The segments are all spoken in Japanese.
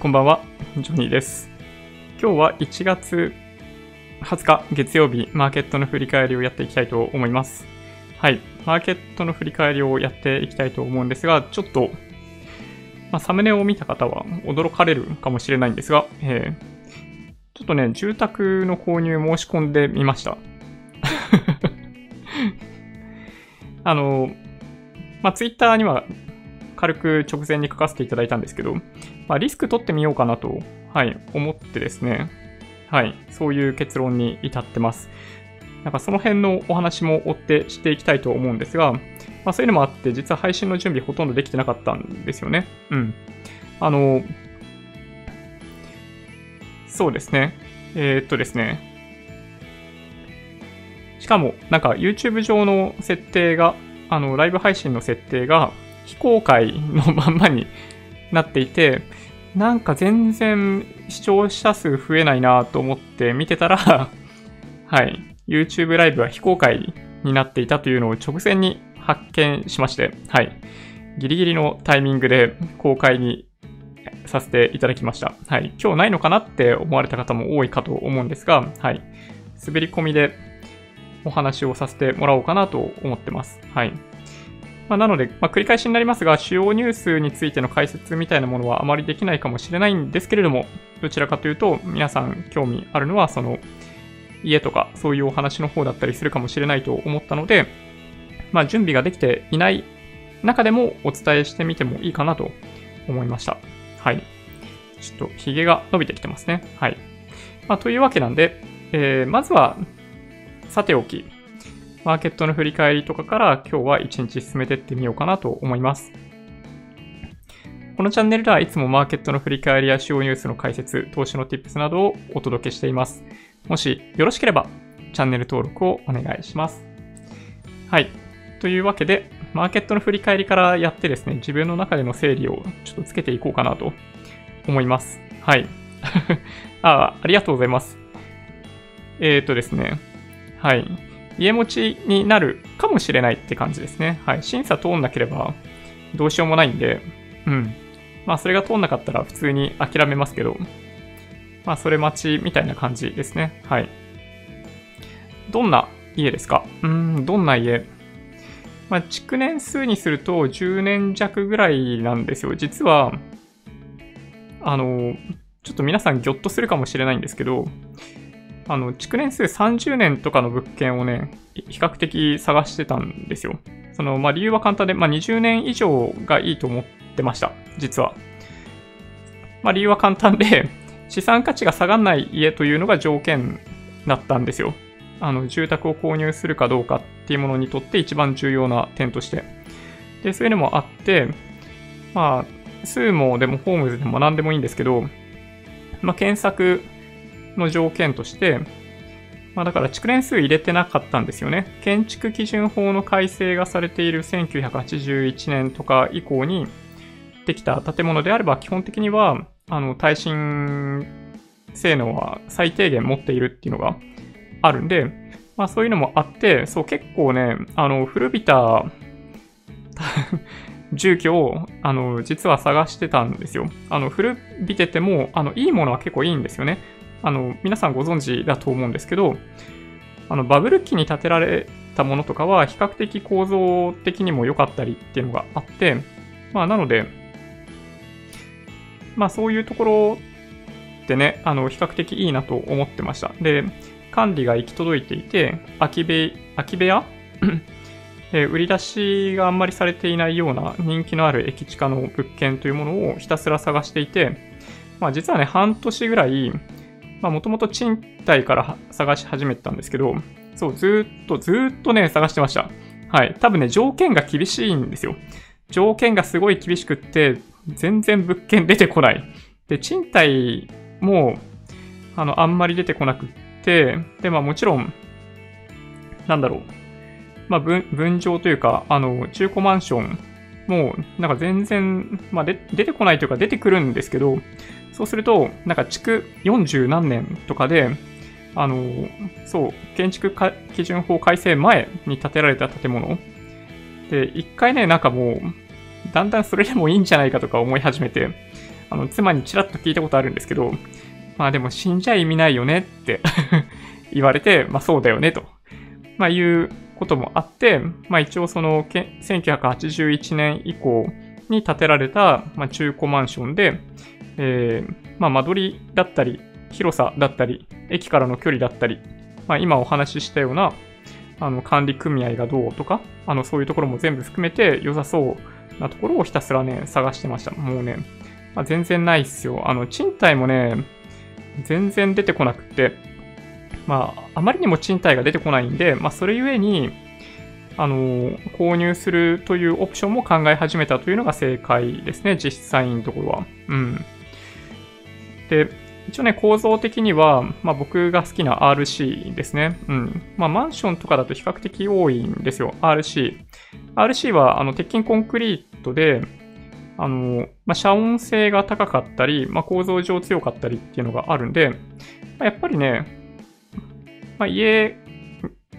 こんばんは、ジョニーです。今日は1月20日月曜日、マーケットの振り返りをやっていきたいと思います。はい、マーケットの振り返りをやっていきたいと思うんですが、ちょっと、まあ、サムネを見た方は驚かれるかもしれないんですが、えーちょっとね、住宅の購入申し込んでみました。あの、まあ、ツイッターには軽く直前に書かせていただいたんですけど、まあ、リスク取ってみようかなと、はい、思ってですね、はい、そういう結論に至ってます。なんかその辺のお話も追ってしていきたいと思うんですが、まあ、そういうのもあって、実は配信の準備ほとんどできてなかったんですよね。うん。あの、そうですね。えーっとですね。しかも、なんか YouTube 上の設定が、あの、ライブ配信の設定が非公開のまんまになっていて、なんか全然視聴者数増えないなと思って見てたら、はい、YouTube ライブは非公開になっていたというのを直前に発見しまして、はい、ギリギリのタイミングで公開にさせていただきました。はい、今日ないのかなって思われた方も多いかと思うんですが、はい、滑り込みでお話をさせてもらおうかなと思ってます。はい。まあ、なので、まあ、繰り返しになりますが、主要ニュースについての解説みたいなものはあまりできないかもしれないんですけれども、どちらかというと、皆さん興味あるのは、その、家とか、そういうお話の方だったりするかもしれないと思ったので、まあ、準備ができていない中でもお伝えしてみてもいいかなと思いました。はい。ちょっと、髭が伸びてきてますね。はい。まあ、というわけなんで、えー、まずは、さておき、マーケットの振り返りとかから今日は一日進めていってみようかなと思います。このチャンネルではいつもマーケットの振り返りや主要ニュースの解説、投資の tips などをお届けしています。もしよろしければチャンネル登録をお願いします。はい。というわけで、マーケットの振り返りからやってですね、自分の中での整理をちょっとつけていこうかなと思います。はい。あありがとうございます。えっ、ー、とですね、はい。家持ちになるかもしれないって感じですね。はい。審査通んなければどうしようもないんで、うん。まあ、それが通んなかったら普通に諦めますけど、まあ、それ待ちみたいな感じですね。はい。どんな家ですか？うん、どんな家？まあ、築年数にすると10年弱ぐらいなんですよ。実は、あの、ちょっと皆さんギョッとするかもしれないんですけど、あの、築年数30年とかの物件をね、比較的探してたんですよ。その、まあ、理由は簡単で、まあ、20年以上がいいと思ってました。実は。まあ、理由は簡単で、資産価値が下がらない家というのが条件だったんですよ。あの、住宅を購入するかどうかっていうものにとって一番重要な点として。で、そういうのもあって、まあ、スーモでもホームズでも何でもいいんですけど、まあ、検索の条件として、まあ、だから築年数入れてなかったんですよね。建築基準法の改正がされている1981年とか以降にできた建物であれば、基本的には、あの、耐震性能は最低限持っているっていうのがあるんで、まあそういうのもあって、そう結構ね、あの、古びた 住居を、あの、実は探してたんですよ。あの、古びてても、あの、いいものは結構いいんですよね。あの、皆さんご存知だと思うんですけど、あの、バブル期に建てられたものとかは、比較的構造的にも良かったりっていうのがあって、まあ、なので、まあ、そういうところってね、あの、比較的いいなと思ってました。で、管理が行き届いていて、空き部空き部屋 え売り出しがあんまりされていないような人気のある駅地下の物件というものをひたすら探していて、まあ実はね、半年ぐらい、まあもともと賃貸から探し始めたんですけど、そう、ずっと、ずっとね、探してました。はい。多分ね、条件が厳しいんですよ。条件がすごい厳しくって、全然物件出てこない。で、賃貸も、あの、あんまり出てこなくって、で、まあもちろん、なんだろう。まあ、分、分譲というか、あの、中古マンションも、なんか全然、まあで、出てこないというか出てくるんですけど、そうすると、なんか築40何年とかで、あの、そう、建築基準法改正前に建てられた建物。で、一回ね、なんかもう、だんだんそれでもいいんじゃないかとか思い始めて、あの、妻にちらっと聞いたことあるんですけど、まあでも死んじゃ意味ないよねって 言われて、まあそうだよねと、まあいうこともあって、まあ一応その1981年以降に建てられた、まあ、中古マンションで、えー、まあ間取りだったり、広さだったり、駅からの距離だったり、まあ今お話ししたような、あの管理組合がどうとか、あのそういうところも全部含めて良さそうなところをひたすらね、探してました。もうね、まあ、全然ないっすよ。あの、賃貸もね、全然出てこなくて、まあ、あまりにも賃貸が出てこないんで、まあ、それゆえに、あの、購入するというオプションも考え始めたというのが正解ですね、実際のところは。うん。で、一応ね、構造的には、まあ僕が好きな RC ですね。うん。まあマンションとかだと比較的多いんですよ、RC。RC は、あの、鉄筋コンクリートで、あの、まあ、遮音性が高かったり、まあ、構造上強かったりっていうのがあるんで、まあ、やっぱりね、まあ、家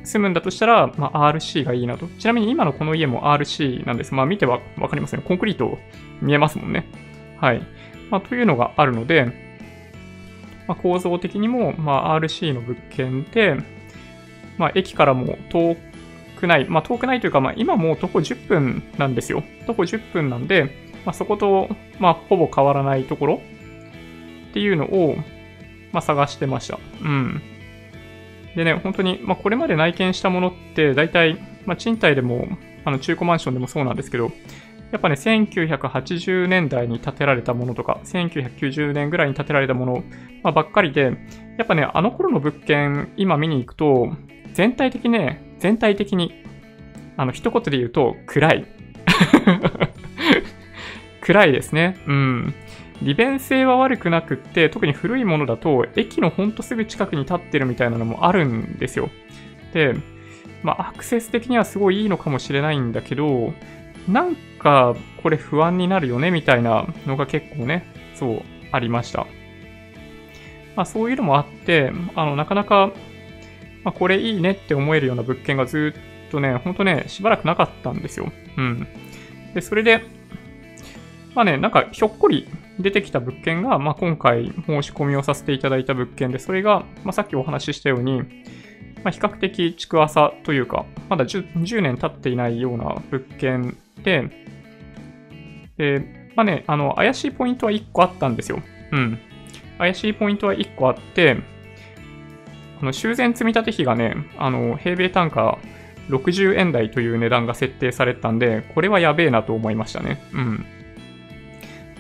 住むんだとしたら、まあ、RC がいいなと。ちなみに今のこの家も RC なんです。まあ見てはわかりますね。コンクリート見えますもんね。はい。まあ、というのがあるので、まあ、構造的にも、まあ、RC の物件で、まあ、駅からも遠くない、まあ、遠くないというか、まあ、今もう徒歩10分なんですよ。徒歩10分なんで、まあ、そこと、まあ、ほぼ変わらないところっていうのを、まあ、探してました。うん。でね、本当に、まあ、これまで内見したものって、大体、まあ、賃貸でも、あの、中古マンションでもそうなんですけど、やっぱね、1980年代に建てられたものとか、1990年ぐらいに建てられたもの、ばっかりで、やっぱね、あの頃の物件、今見に行くと、全体的ね、全体的に、あの、一言で言うと、暗い。暗いですね。うん。利便性は悪くなくって、特に古いものだと、駅のほんとすぐ近くに立ってるみたいなのもあるんですよ。で、まあ、アクセス的にはすごいいいのかもしれないんだけど、なんか、これ不安になるよね、みたいなのが結構ね、そう、ありました。まあ、そういうのもあって、あの、なかなか、まあ、これいいねって思えるような物件がずっとね、ほんとね、しばらくなかったんですよ。うん。で、それで、まあね、なんかひょっこり出てきた物件が、まあ、今回申し込みをさせていただいた物件で、それが、まあ、さっきお話ししたように、まあ、比較的築浅というか、まだ 10, 10年経っていないような物件で、で、まあね、あの、怪しいポイントは1個あったんですよ。うん。怪しいポイントは1個あって、あの修繕積立費がね、あの、平米単価60円台という値段が設定されたんで、これはやべえなと思いましたね。うん。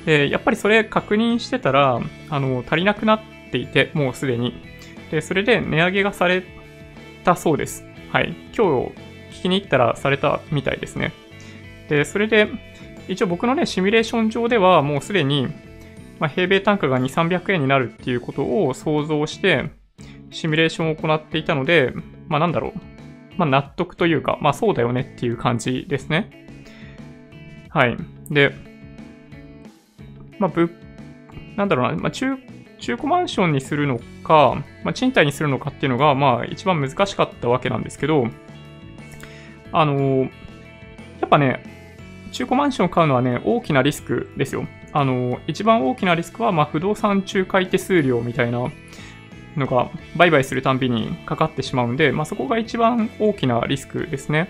で、やっぱりそれ確認してたら、あの、足りなくなっていて、もうすでに。で、それで値上げがされたそうです。はい。今日聞きに行ったらされたみたいですね。で、それで、一応僕のね、シミュレーション上ではもうすでに、まあ、平米単価が2、300円になるっていうことを想像して、シミュレーションを行っていたので、まあなんだろう。まあ納得というか、まあそうだよねっていう感じですね。はい。で、まあ、ぶ、なんだろうな、まあ、中、中古マンションにするのか、まあ、賃貸にするのかっていうのが、まあ、一番難しかったわけなんですけど、あのー、やっぱね、中古マンションを買うのはね、大きなリスクですよ。あの、一番大きなリスクは、まあ、不動産仲介手数料みたいなのが、売買するたんびにかかってしまうんで、まあ、そこが一番大きなリスクですね。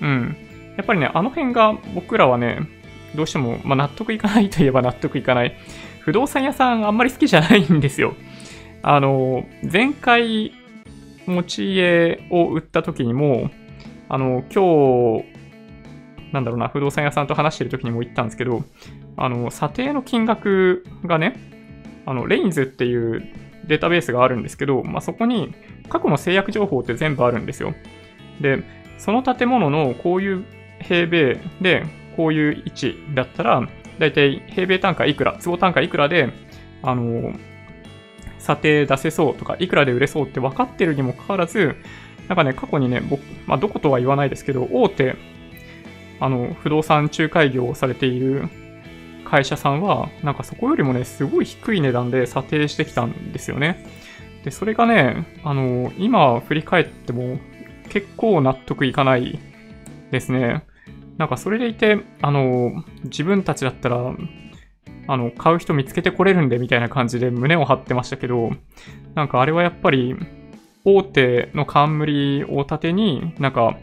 うん。やっぱりね、あの辺が僕らはね、どうしても、まあ、納得いかないといえば納得いかない。不動産屋さんあんまり好きじゃないんですよ。あの、前回持ち家を売った時にも、あの、今日、なんだろうな、不動産屋さんと話してる時にも言ったんですけど、あの、査定の金額がね、あの、レインズっていうデータベースがあるんですけど、まあ、そこに過去の制約情報って全部あるんですよ。で、その建物のこういう平米で、こういう位置だったら、だいたい平米単価いくら、坪単価いくらで、あの、査定出せそうとか、いくらで売れそうって分かってるにもかかわらず、なんかね、過去にね、僕、まあ、どことは言わないですけど、大手、あの、不動産仲介業をされている会社さんは、なんかそこよりもね、すごい低い値段で査定してきたんですよね。で、それがね、あの、今振り返っても結構納得いかないですね。なんかそれでいて、あの、自分たちだったら、あの、買う人見つけてこれるんでみたいな感じで胸を張ってましたけど、なんかあれはやっぱり、大手の冠を盾に、なんか、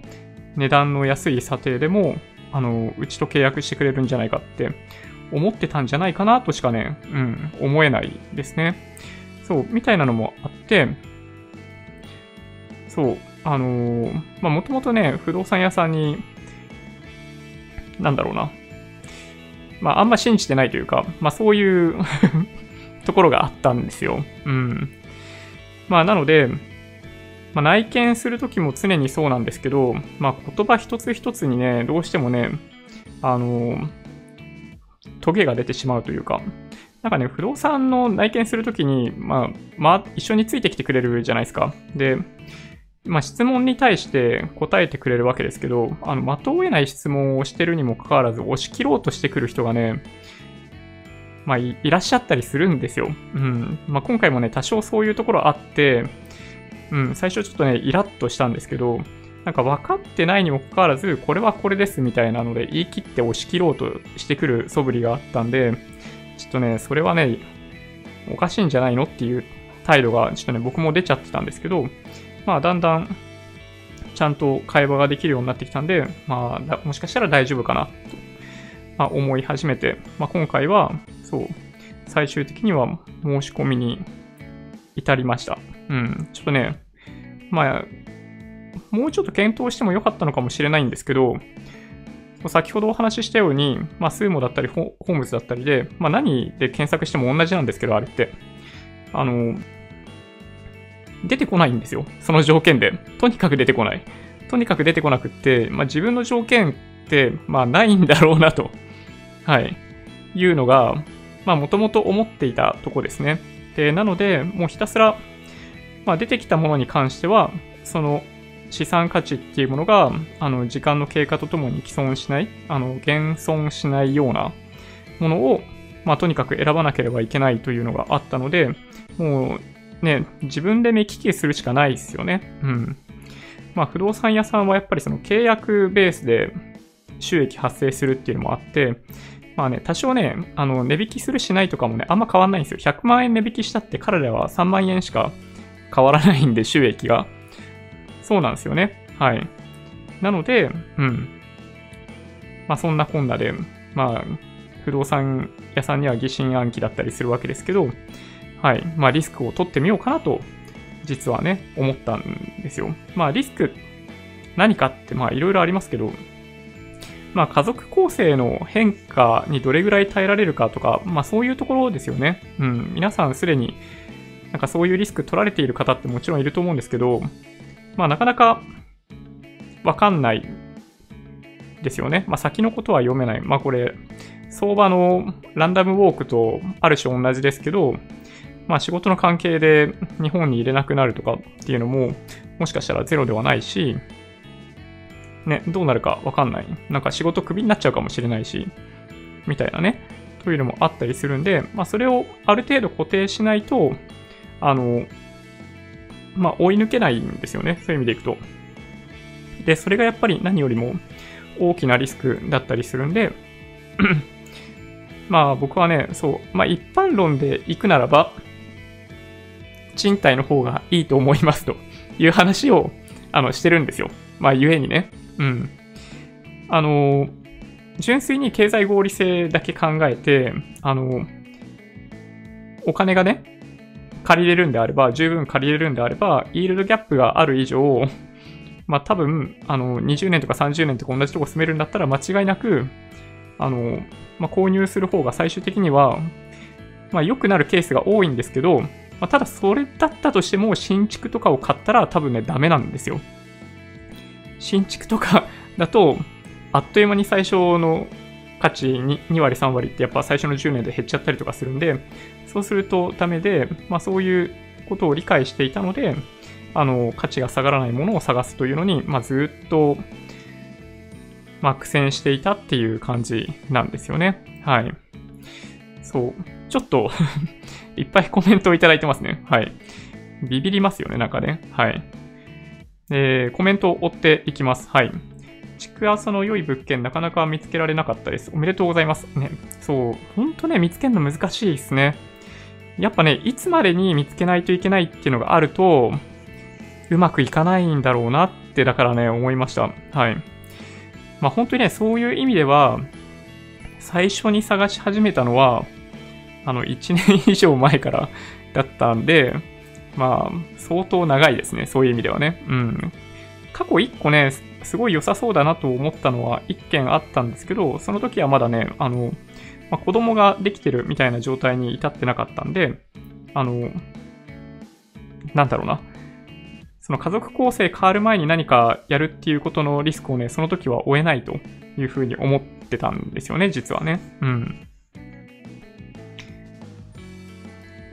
値段の安い査定でも、あの、うちと契約してくれるんじゃないかって思ってたんじゃないかなとしかね、うん、思えないですね。そう、みたいなのもあって、そう、あのー、まあ、もともとね、不動産屋さんに、なんだろうな、まあ、あんま信じてないというか、まあ、そういう ところがあったんですよ。うん。まあ、なので、まあ、内見するときも常にそうなんですけど、まあ、言葉一つ一つにね、どうしてもね、あの、トゲが出てしまうというか、なんかね、不動産の内見するときに、まあ、まあ、一緒についてきてくれるじゃないですか。で、まあ、質問に対して答えてくれるわけですけど、あの、的を得ない質問をしてるにもかかわらず、押し切ろうとしてくる人がね、まあい、いらっしゃったりするんですよ。うん。まあ、今回もね、多少そういうところあって、うん、最初ちょっとね、イラッとしたんですけど、なんか分かってないにもかかわらず、これはこれですみたいなので、言い切って押し切ろうとしてくる素振りがあったんで、ちょっとね、それはね、おかしいんじゃないのっていう態度が、ちょっとね、僕も出ちゃってたんですけど、まあ、だんだん、ちゃんと会話ができるようになってきたんで、まあ、もしかしたら大丈夫かな、と、まあ、思い始めて、まあ、今回は、そう、最終的には申し込みに至りました。うん、ちょっとね、まあ、もうちょっと検討してもよかったのかもしれないんですけど、先ほどお話ししたように、まあ、スーモだったり、ホームズだったりで、まあ、何で検索しても同じなんですけど、あれって。あの、出てこないんですよ。その条件で。とにかく出てこない。とにかく出てこなくって、まあ、自分の条件って、まあ、ないんだろうなと、はい、いうのが、まあ、もともと思っていたとこですね。で、なので、もうひたすら、まあ、出てきたものに関しては、その資産価値っていうものが、あの、時間の経過とともに既存しない、あの、減損しないようなものを、まあ、とにかく選ばなければいけないというのがあったので、もう、ね、自分で目利きするしかないですよね。うん。まあ、不動産屋さんはやっぱりその契約ベースで収益発生するっていうのもあって、まあね、多少ね、あの、値引きするしないとかもね、あんま変わんないんですよ。100万円値引きしたって彼らは3万円しか変わらないんで、収益が。そうなんですよね。はい。なので、うん。まあそんなこんなで、まあ、不動産屋さんには疑心暗鬼だったりするわけですけど、はい。まあリスクを取ってみようかなと、実はね、思ったんですよ。まあリスク、何かってまあいろいろありますけど、まあ家族構成の変化にどれぐらい耐えられるかとか、まあそういうところですよね。うん。皆さんすでになんかそういうリスク取られている方ってもちろんいると思うんですけど、まあなかなかわかんないですよね。まあ先のことは読めない。まあこれ、相場のランダムウォークとある種同じですけど、まあ仕事の関係で日本に入れなくなるとかっていうのも、もしかしたらゼロではないし、ね、どうなるかわかんない。なんか仕事クビになっちゃうかもしれないし、みたいなね、というのもあったりするんで、まあそれをある程度固定しないと、あの、まあ、追い抜けないんですよね。そういう意味でいくと。で、それがやっぱり何よりも大きなリスクだったりするんで、まあ僕はね、そう、まあ一般論で行くならば、賃貸の方がいいと思いますという話を、あの、してるんですよ。まあ、ゆえにね。うん。あの、純粋に経済合理性だけ考えて、あの、お金がね、借りれるんであれば、十分借りれるんであれば、イールドギャップがある以上、まあ多分、あの、20年とか30年とか同じとこ住めるんだったら間違いなく、あの、まあ、購入する方が最終的には、まあ良くなるケースが多いんですけど、まあ、ただそれだったとしても新築とかを買ったら多分ね、ダメなんですよ。新築とか だと、あっという間に最初の価値に2割3割ってやっぱ最初の10年で減っちゃったりとかするんで、そうするとダメで、まあそういうことを理解していたので、あの、価値が下がらないものを探すというのに、まあずっと、まあ苦戦していたっていう感じなんですよね。はい。そう。ちょっと いっぱいコメントをいただいてますね。はい。ビビりますよね、なんかね。はい。えー、コメントを追っていきます。はい。築浅の良い物件なかなか見つけられなかったです。おめでとうございます。ね、そう、ほんとね、見つけるの難しいですね。やっぱね、いつまでに見つけないといけないっていうのがあると、うまくいかないんだろうなって、だからね、思いました。はい。まあ本当にね、そういう意味では、最初に探し始めたのは、あの、1年以上前からだったんで、まあ、相当長いですね。そういう意味ではね。うん。過去1個ね、すごい良さそうだなと思ったのは1件あったんですけど、その時はまだね、あの、まあ、子供ができてるみたいな状態に至ってなかったんで、あの、なんだろうな。その家族構成変わる前に何かやるっていうことのリスクをね、その時は負えないというふうに思ってたんですよね、実はね。うん。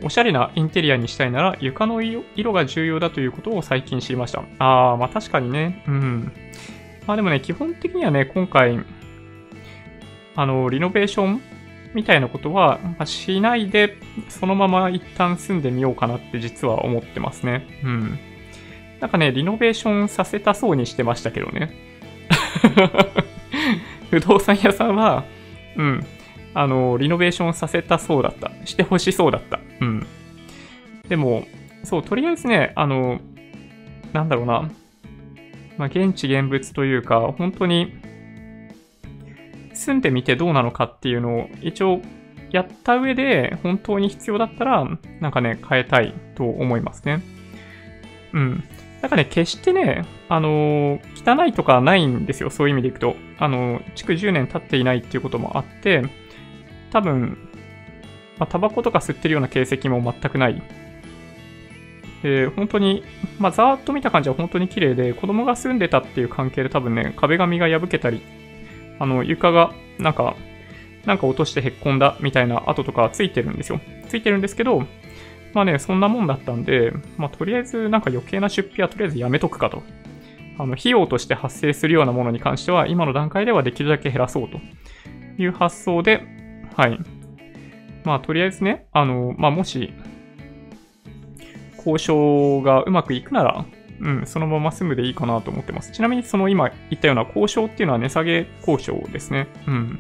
おしゃれなインテリアにしたいなら床の色が重要だということを最近知りました。ああ、まあ確かにね。うん。まあでもね、基本的にはね、今回、あの、リノベーションみたいなことは、まあ、しないで、そのまま一旦住んでみようかなって実は思ってますね。うん。なんかね、リノベーションさせたそうにしてましたけどね。不動産屋さんは、うん、あの、リノベーションさせたそうだった。してほしそうだった。うん。でも、そう、とりあえずね、あの、なんだろうな。まあ、現地現物というか、本当に、住んでみてどうなのかっていうのを一応やった上で本当に必要だったら、なんかね、変えたいと思いますね。うん。なんかね、決してね、あのー、汚いとかないんですよ。そういう意味でいくと。あのー、築10年経っていないっていうこともあって、多分、まあ、タバコとか吸ってるような形跡も全くない。で、本当に、まあ、ざーっと見た感じは本当に綺麗で、子供が住んでたっていう関係で多分ね、壁紙が破けたり、あの、床が、なんか、なんか落としてへっこんだみたいな跡とかついてるんですよ。ついてるんですけど、まあね、そんなもんだったんで、まあとりあえずなんか余計な出費はとりあえずやめとくかと。あの、費用として発生するようなものに関しては、今の段階ではできるだけ減らそうという発想で、はい。まあ、とりあえずね、あの、まあ、もし、交渉がうまくいくなら、うん、そのまま住むでいいかなと思ってます。ちなみに、その今言ったような交渉っていうのは値下げ交渉ですね。うん。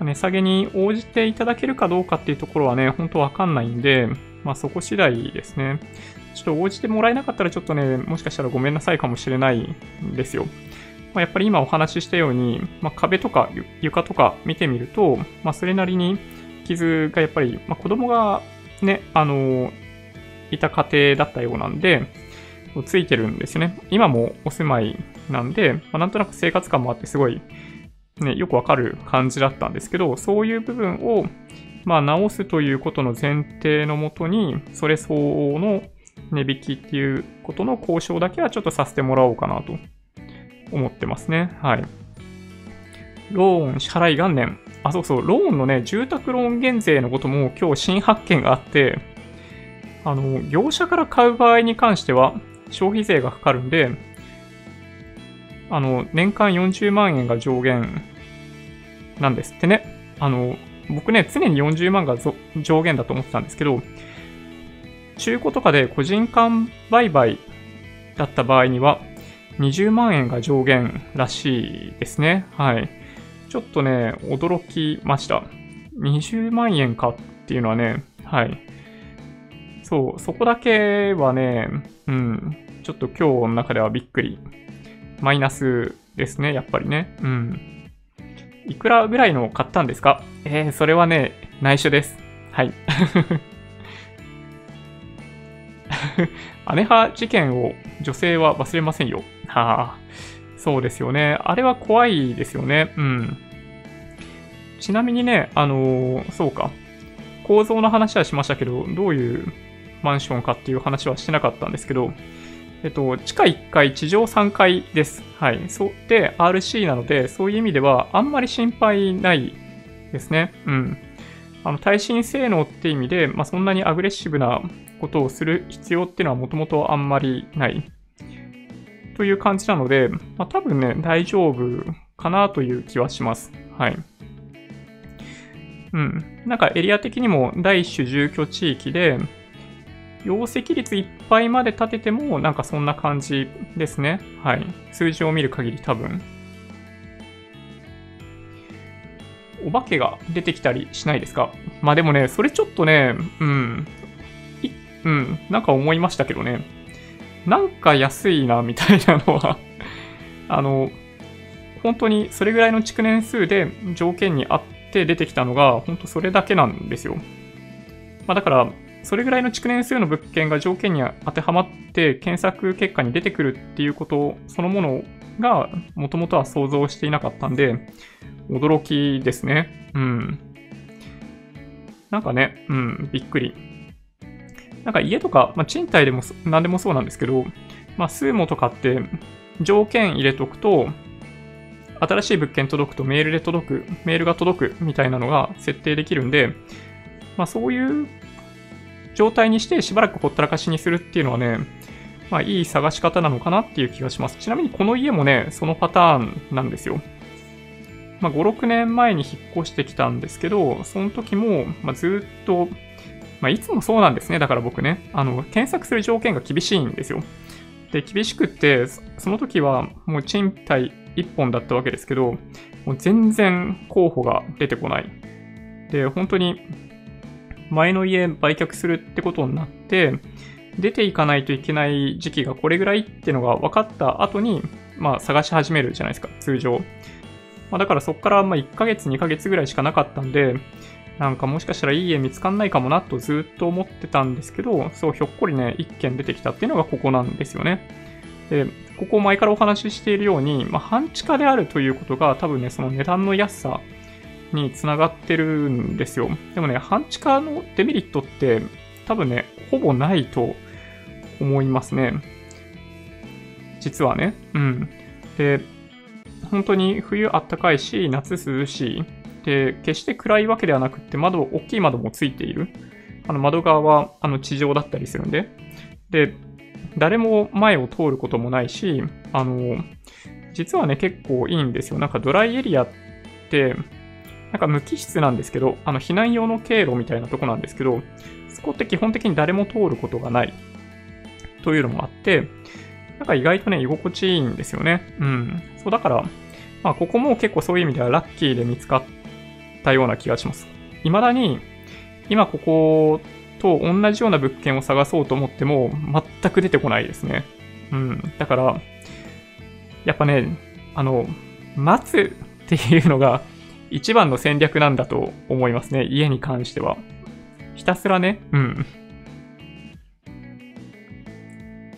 値下げに応じていただけるかどうかっていうところはね、本当わかんないんで、まあそこ次第ですね。ちょっと応じてもらえなかったらちょっとね、もしかしたらごめんなさいかもしれないんですよ。まあ、やっぱり今お話ししたように、まあ、壁とか床とか見てみると、まあ、それなりに傷がやっぱり、まあ、子供がね、あの、いた家庭だったようなんで、ついてるんですね。今もお住まいなんで、まあ、なんとなく生活感もあってすごい、ね、よくわかる感じだったんですけど、そういう部分を、まあ、直すということの前提のもとに、それ相応の値引きっていうことの交渉だけはちょっとさせてもらおうかなと思ってますね。はい。ローン支払い元年。あ、そうそう、ローンのね、住宅ローン減税のことも今日新発見があって、あの、業者から買う場合に関しては消費税がかかるんで、あの、年間40万円が上限なんですってね。あの、僕ね、常に40万が上限だと思ってたんですけど、中古とかで個人間売買だった場合には、20万円が上限らしいですね。はい。ちょっとね、驚きました。20万円かっていうのはね、はい。そう、そこだけはね、うん、ちょっと今日の中ではびっくり。マイナスですね、やっぱりね。うん。いくらぐらいの買ったんですか？えー、それはね、内緒です。はい。姉派事件を女性は忘れませんよ。はあ、そうですよね。あれは怖いですよね。うん。ちなみにね、あのー、そうか。構造の話はしましたけど、どういうマンションかっていう話はしてなかったんですけど、えっと、地下1階、地上3階です。はい。そう。で、RC なので、そういう意味では、あんまり心配ないですね。うん。あの、耐震性能って意味で、まあ、そんなにアグレッシブなことをする必要っていうのはもともとあんまりない。という感じなので、まあ、多分ね、大丈夫かなという気はします。はい。うん。なんかエリア的にも第一種住居地域で、容積率いっぱいまで立てても、なんかそんな感じですね。はい。数字を見る限り多分。お化けが出てきたりしないですか？まあでもね、それちょっとね、うん、うん、なんか思いましたけどね。なんか安いな、みたいなのは あの、本当にそれぐらいの築年数で条件に合って出てきたのが、本当それだけなんですよ。まあだから、それぐらいの築年数の物件が条件に当てはまって検索結果に出てくるっていうことそのものがもともとは想像していなかったんで、驚きですね。うん。なんかね、うん、びっくり。なんか家とか、まあ、賃貸でも何でもそうなんですけど、まあ、スーモとかって条件入れとくと、新しい物件届くとメールで届く、メールが届くみたいなのが設定できるんで、まあそういう状態にしてしばらくほったらかしにするっていうのはね、まあいい探し方なのかなっていう気がします。ちなみにこの家もね、そのパターンなんですよ。まあ5、6年前に引っ越してきたんですけど、その時も、まあ、ずっとまあ、いつもそうなんですね。だから僕ね、あの、検索する条件が厳しいんですよ。で、厳しくって、その時はもう賃貸1本だったわけですけど、もう全然候補が出てこない。で、本当に前の家売却するってことになって、出ていかないといけない時期がこれぐらいっていうのが分かった後に、まあ探し始めるじゃないですか、通常。まあ、だからそこからま1ヶ月、2ヶ月ぐらいしかなかったんで、なんかもしかしたらいい家見つかんないかもなとずっと思ってたんですけど、そうひょっこりね、一軒出てきたっていうのがここなんですよね。で、ここ前からお話ししているように、まあ、半地下であるということが多分ね、その値段の安さにつながってるんですよ。でもね、半地下のデメリットって多分ね、ほぼないと思いますね。実はね。うん。で、本当に冬あったかいし、夏涼しい。で、決して暗いわけではなくって、窓、大きい窓もついている。あの窓側はあの地上だったりするんで。で、誰も前を通ることもないし、あの、実はね、結構いいんですよ。なんかドライエリアって、なんか無機質なんですけど、あの避難用の経路みたいなとこなんですけど、そこって基本的に誰も通ることがないというのもあって、なんか意外とね、居心地いいんですよね。うん。そうだから、まあここも結構そういう意味ではラッキーで見つかったような気がします。未だに、今ここと同じような物件を探そうと思っても、全く出てこないですね。うん。だから、やっぱね、あの、待つっていうのが一番の戦略なんだと思いますね。家に関しては。ひたすらね、うん。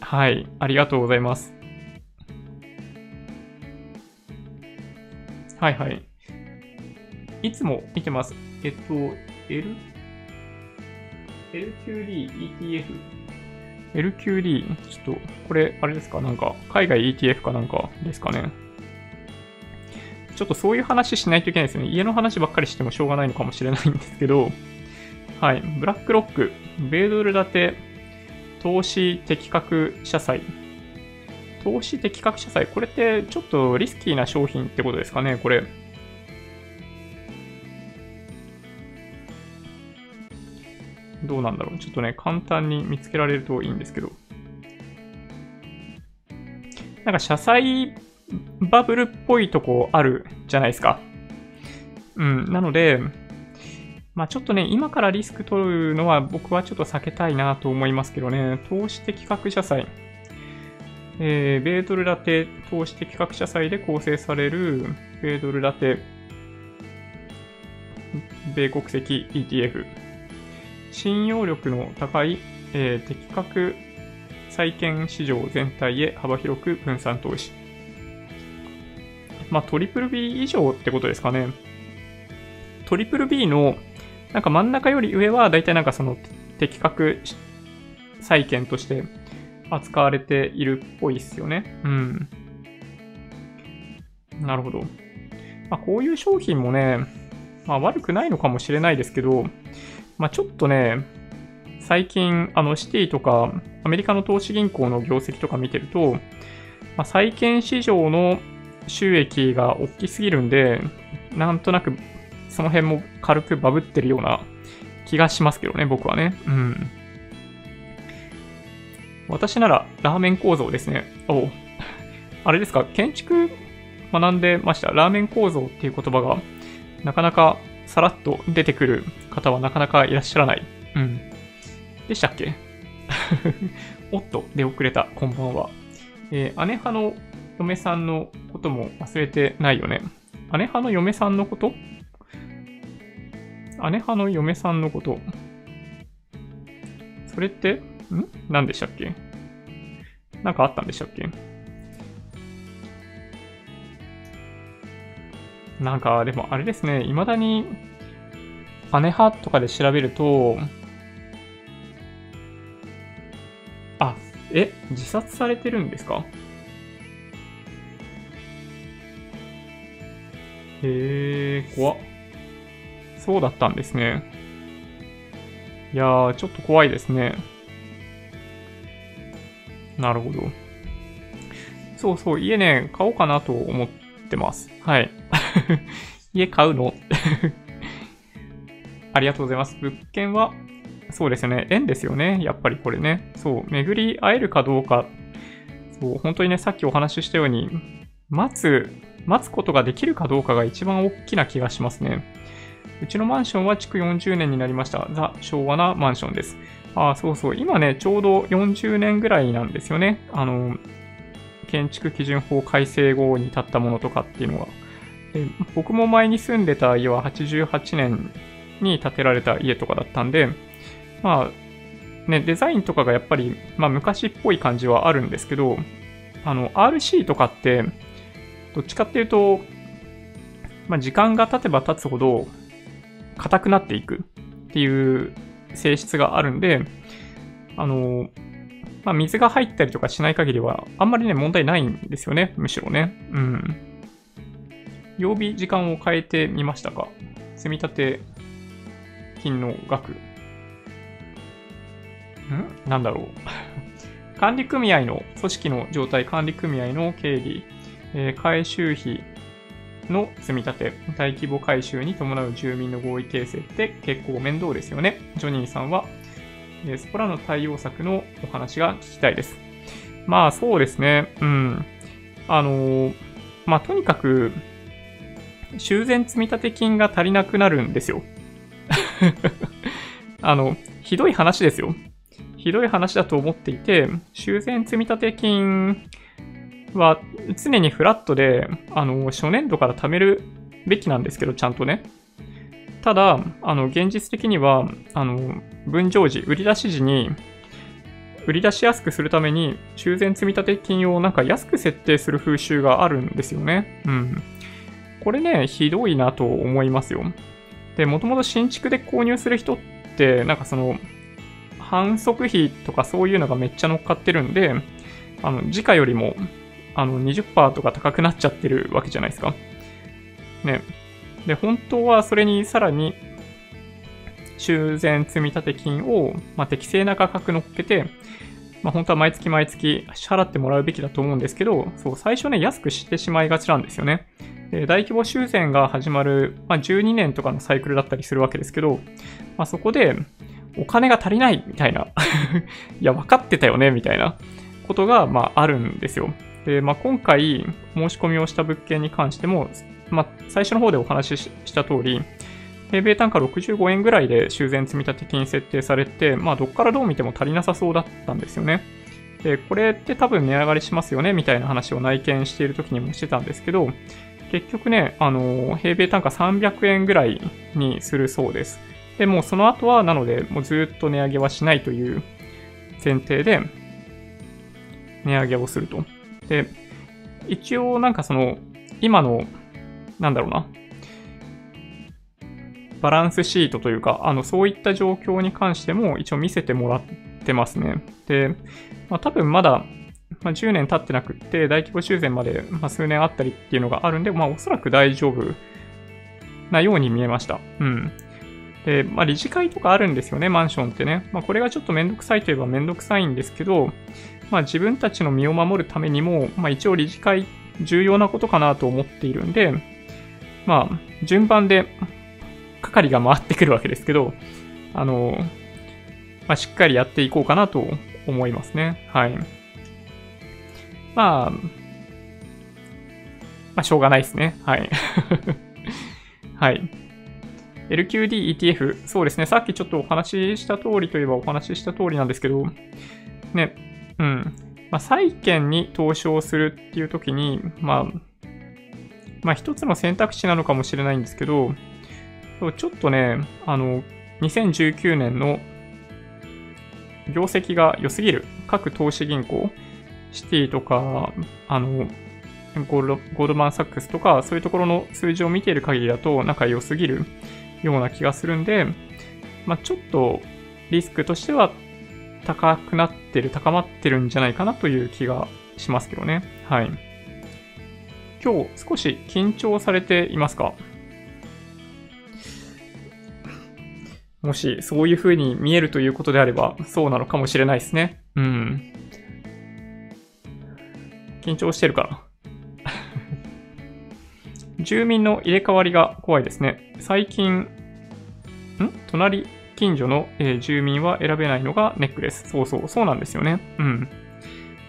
はい、ありがとうございます。はいはい。いつも見てます。えっと、L、LQD ETF。LQD、ちょっと、これ、あれですか？なんか、海外 ETF かなんかですかね。ちょっとそういう話しないといけないですね。家の話ばっかりしてもしょうがないのかもしれないんですけど、はい。ブラックロック、米ドル建て、投資的確社債。投資的確社債。これってちょっとリスキーな商品ってことですかね、これ。どうなんだろう。ちょっとね、簡単に見つけられるといいんですけど。なんか、社債バブルっぽいとこあるじゃないですか。うん。なので、まあちょっとね、今からリスク取るのは僕はちょっと避けたいなと思いますけどね、投資的格社債。えー、米ドル建て投資的格社債で構成される米ドル建て米国籍 ETF。信用力の高い、えー、的確債券市場全体へ幅広く分散投資。まあ、トリプル B 以上ってことですかね。トリプル B の、なんか真ん中より上は、だいたいなんかその、的確債券として扱われているっぽいっすよね。うん。なるほど。まあ、こういう商品もね、まあ、悪くないのかもしれないですけど、まあ、ちょっとね、最近、あの、シティとか、アメリカの投資銀行の業績とか見てると、まあ、債券市場の収益が大きすぎるんで、なんとなくその辺も軽くバブってるような気がしますけどね、僕はね。うん。私ならラーメン構造ですね。おあれですか、建築学んでました？ラーメン構造っていう言葉がなかなかさらっと出てくる方はなかなかいらっしゃらない。うん。でしたっけ？おっと、出遅れた。こんばんは。えー、姉派の嫁さんのことも忘れてないよね。姉派の嫁さんのこと？姉派の嫁さんのこと。それって、ん？何でしたっけ？なんかあったんでしたっけ？なんか、でもあれですね、未だに、姉派とかで調べると、あ、え、自殺されてるんですか？へえ、怖っ。そうだったんですね。いやー、ちょっと怖いですね。なるほど。そうそう、家ね、買おうかなと思ってます。はい。家買うの ありがとうございます。物件は、そうですよね。縁ですよね。やっぱりこれね。そう、巡り会えるかどうか。そう、本当にね、さっきお話ししたように、待つ、待つことができるかどうかが一番大きな気がしますね。うちのマンションは築40年になりました。ザ・昭和なマンションです。あ、そうそう。今ね、ちょうど40年ぐらいなんですよね。あの、建築基準法改正後に建ったものとかっていうのは。で僕も前に住んでた家は88年に建てられた家とかだったんで、まあ、ね、デザインとかがやっぱり、まあ昔っぽい感じはあるんですけど、あの、RC とかって、どっちかっていうと、まあ時間が経てば経つほど、硬くなっていくっていう性質があるんで、あの、まあ、水が入ったりとかしない限りは、あんまりね、問題ないんですよね。むしろね。うん。曜日、時間を変えてみましたか？積立金の額。ん？なんだろう。管理組合の、組織の状態、管理組合の経理、えー、回収費の積み立て、大規模回収に伴う住民の合意形成って結構面倒ですよね。ジョニーさんは、えー、そこらの対応策のお話が聞きたいです。まあそうですね。うん。あのー、まあとにかく、修繕積立金が足りなくなるんですよ。あの、ひどい話ですよ。ひどい話だと思っていて、修繕積立金は常にフラットで、あの、初年度から貯めるべきなんですけど、ちゃんとね。ただ、あの、現実的には、あの、分譲時、売り出し時に、売り出しやすくするために、修繕積立金をなんか安く設定する風習があるんですよね。うん。これね、ひどいなと思いますよ。で、もともと新築で購入する人って、なんかその、反則費とかそういうのがめっちゃ乗っかってるんで、あの、時価よりもあの20%とか高くなっちゃってるわけじゃないですか。ね。で、本当はそれにさらに修繕積立金を、まあ、適正な価格乗っけて、まあ、本当は毎月毎月支払ってもらうべきだと思うんですけど、そう、最初ね、安くしてしまいがちなんですよね。で大規模修繕が始まる、まあ、12年とかのサイクルだったりするわけですけど、まあ、そこで、お金が足りないみたいな いや、分かってたよねみたいなことが、まあ、あるんですよ。で、まあ、今回申し込みをした物件に関しても、まあ、最初の方でお話しした通り、平米単価65円ぐらいで修繕積立金設定されて、まあ、どっからどう見ても足りなさそうだったんですよね。で、これって多分値上がりしますよね、みたいな話を内見している時にもしてたんですけど、結局ね、あの、平米単価300円ぐらいにするそうです。で、もうその後は、なので、もうずっと値上げはしないという前提で、値上げをすると。で、一応なんかその、今の、なんだろうな、バランスシートというか、あの、そういった状況に関しても一応見せてもらってますね。で、まあ、多分まだ、まあ、10年経ってなくって、大規模修繕まで、まあ、数年あったりっていうのがあるんで、まあ、おそらく大丈夫なように見えました。うん。で、まあ、理事会とかあるんですよね、マンションってね。まあ、これがちょっとめんどくさいといえばめんどくさいんですけど、まあ、自分たちの身を守るためにも、まあ、一応理事会重要なことかなと思っているんで、まあ、順番で係が回ってくるわけですけど、あの、まあ、しっかりやっていこうかなと思いますね。はい。まあ、まあ、しょうがないですね。はい。はい。LQD ETF、そうですね。さっきちょっとお話しした通りといえばお話しした通りなんですけど、ね、うん。まあ、債券に投資をするっていう時に、まあ、まあ一つの選択肢なのかもしれないんですけど、ちょっとね、あの、2019年の業績が良すぎる各投資銀行、シティとか、あの、ゴールドマンサックスとか、そういうところの数字を見ている限りだと、仲良すぎるような気がするんで、まあ、ちょっとリスクとしては高くなってる、高まってるんじゃないかなという気がしますけどね。はい。今日少し緊張されていますか？もしそういう風に見えるということであれば、そうなのかもしれないですね。うん。緊張してるかな？住民の入れ替わりが怖いですね。最近、ん？隣？近所の、え、住民は選べないのがネックです。そうそう、そうなんですよね。うん。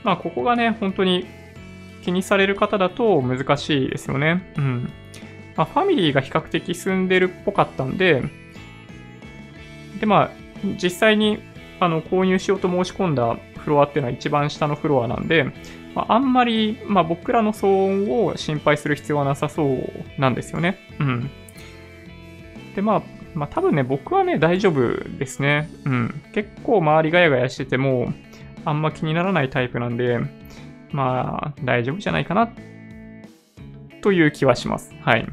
まあ、ここがね、本当に気にされる方だと難しいですよね。うん。まあ、ファミリーが比較的住んでるっぽかったんで、で、まあ、実際にあの購入しようと申し込んだフロアっていうのは一番下のフロアなんで、まあ、あんまり、まあ、僕らの騒音を心配する必要はなさそうなんですよね。うん。で、まあ、まあ多分ね、僕はね、大丈夫ですね。うん。結構周りガヤガヤしてても、あんま気にならないタイプなんで、まあ、大丈夫じゃないかな、という気はします。はい。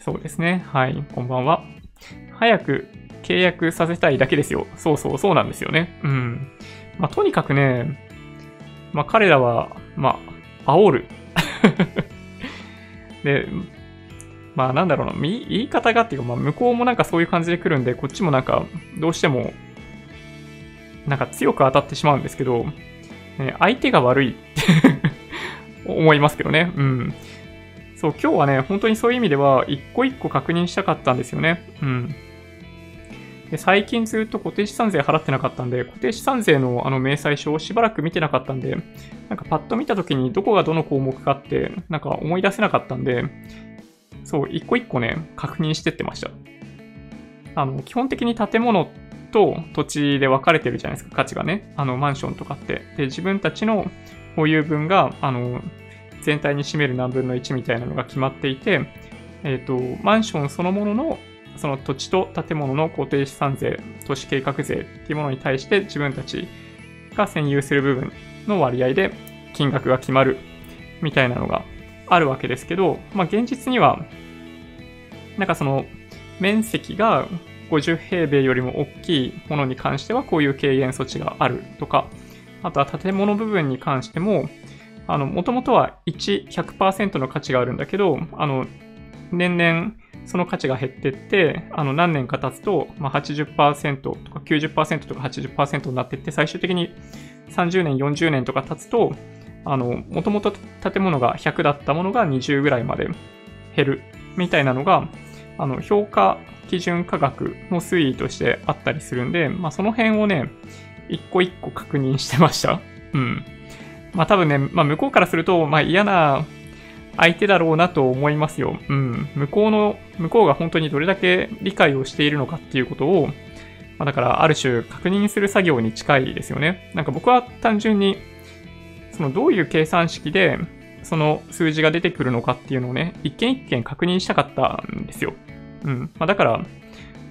そうですね。はい。こんばんは。早く契約させたいだけですよ。そうそう、そうなんですよね。うん。まあ、とにかくね、まあ、彼らは、まあ、煽る。で、まあ、なんだろうな、言い方がっていうか、まあ、向こうもなんかそういう感じで来るんで、こっちもなんか、どうしても、なんか強く当たってしまうんですけど、ね、相手が悪いって 思いますけどね。うん。そう、今日はね、本当にそういう意味では、一個一個確認したかったんですよね。うん。で最近ずっと固定資産税払ってなかったんで、固定資産税のあの明細書をしばらく見てなかったんで、なんかパッと見た時にどこがどの項目かって、なんか思い出せなかったんで、そう、一個一個ね、確認してってました。あの、基本的に建物と土地で分かれてるじゃないですか、価値がね。あの、マンションとかって。で、自分たちの保有分が、あの、全体に占める何分の1みたいなのが決まっていて、えっ、ー、と、マンションそのもののその土地と建物の固定資産税、都市計画税っていうものに対して自分たちが占有する部分の割合で金額が決まるみたいなのがあるわけですけど、まあ現実には、なんかその面積が50平米よりも大きいものに関してはこういう軽減措置があるとか、あとは建物部分に関しても、あの、もともとは1、100%の価値があるんだけど、あの、年々その価値が減ってって、あの何年か経つと、まあ、80%とか90%とか80%になってって、最終的に30年、40年とか経つと、あの、もともと建物が100だったものが20ぐらいまで減るみたいなのが、あの、評価基準価格の推移としてあったりするんで、まあ、その辺をね、一個一個確認してました。うん。まあ、多分ね、まあ、向こうからすると、まあ、嫌な相手だろうなと思いますよ。うん。向こうの、向こうが本当にどれだけ理解をしているのかっていうことを、まあ、だからある種確認する作業に近いですよね。なんか僕は単純に、そのどういう計算式でその数字が出てくるのかっていうのをね、一件一件確認したかったんですよ。うん。まあ、だから、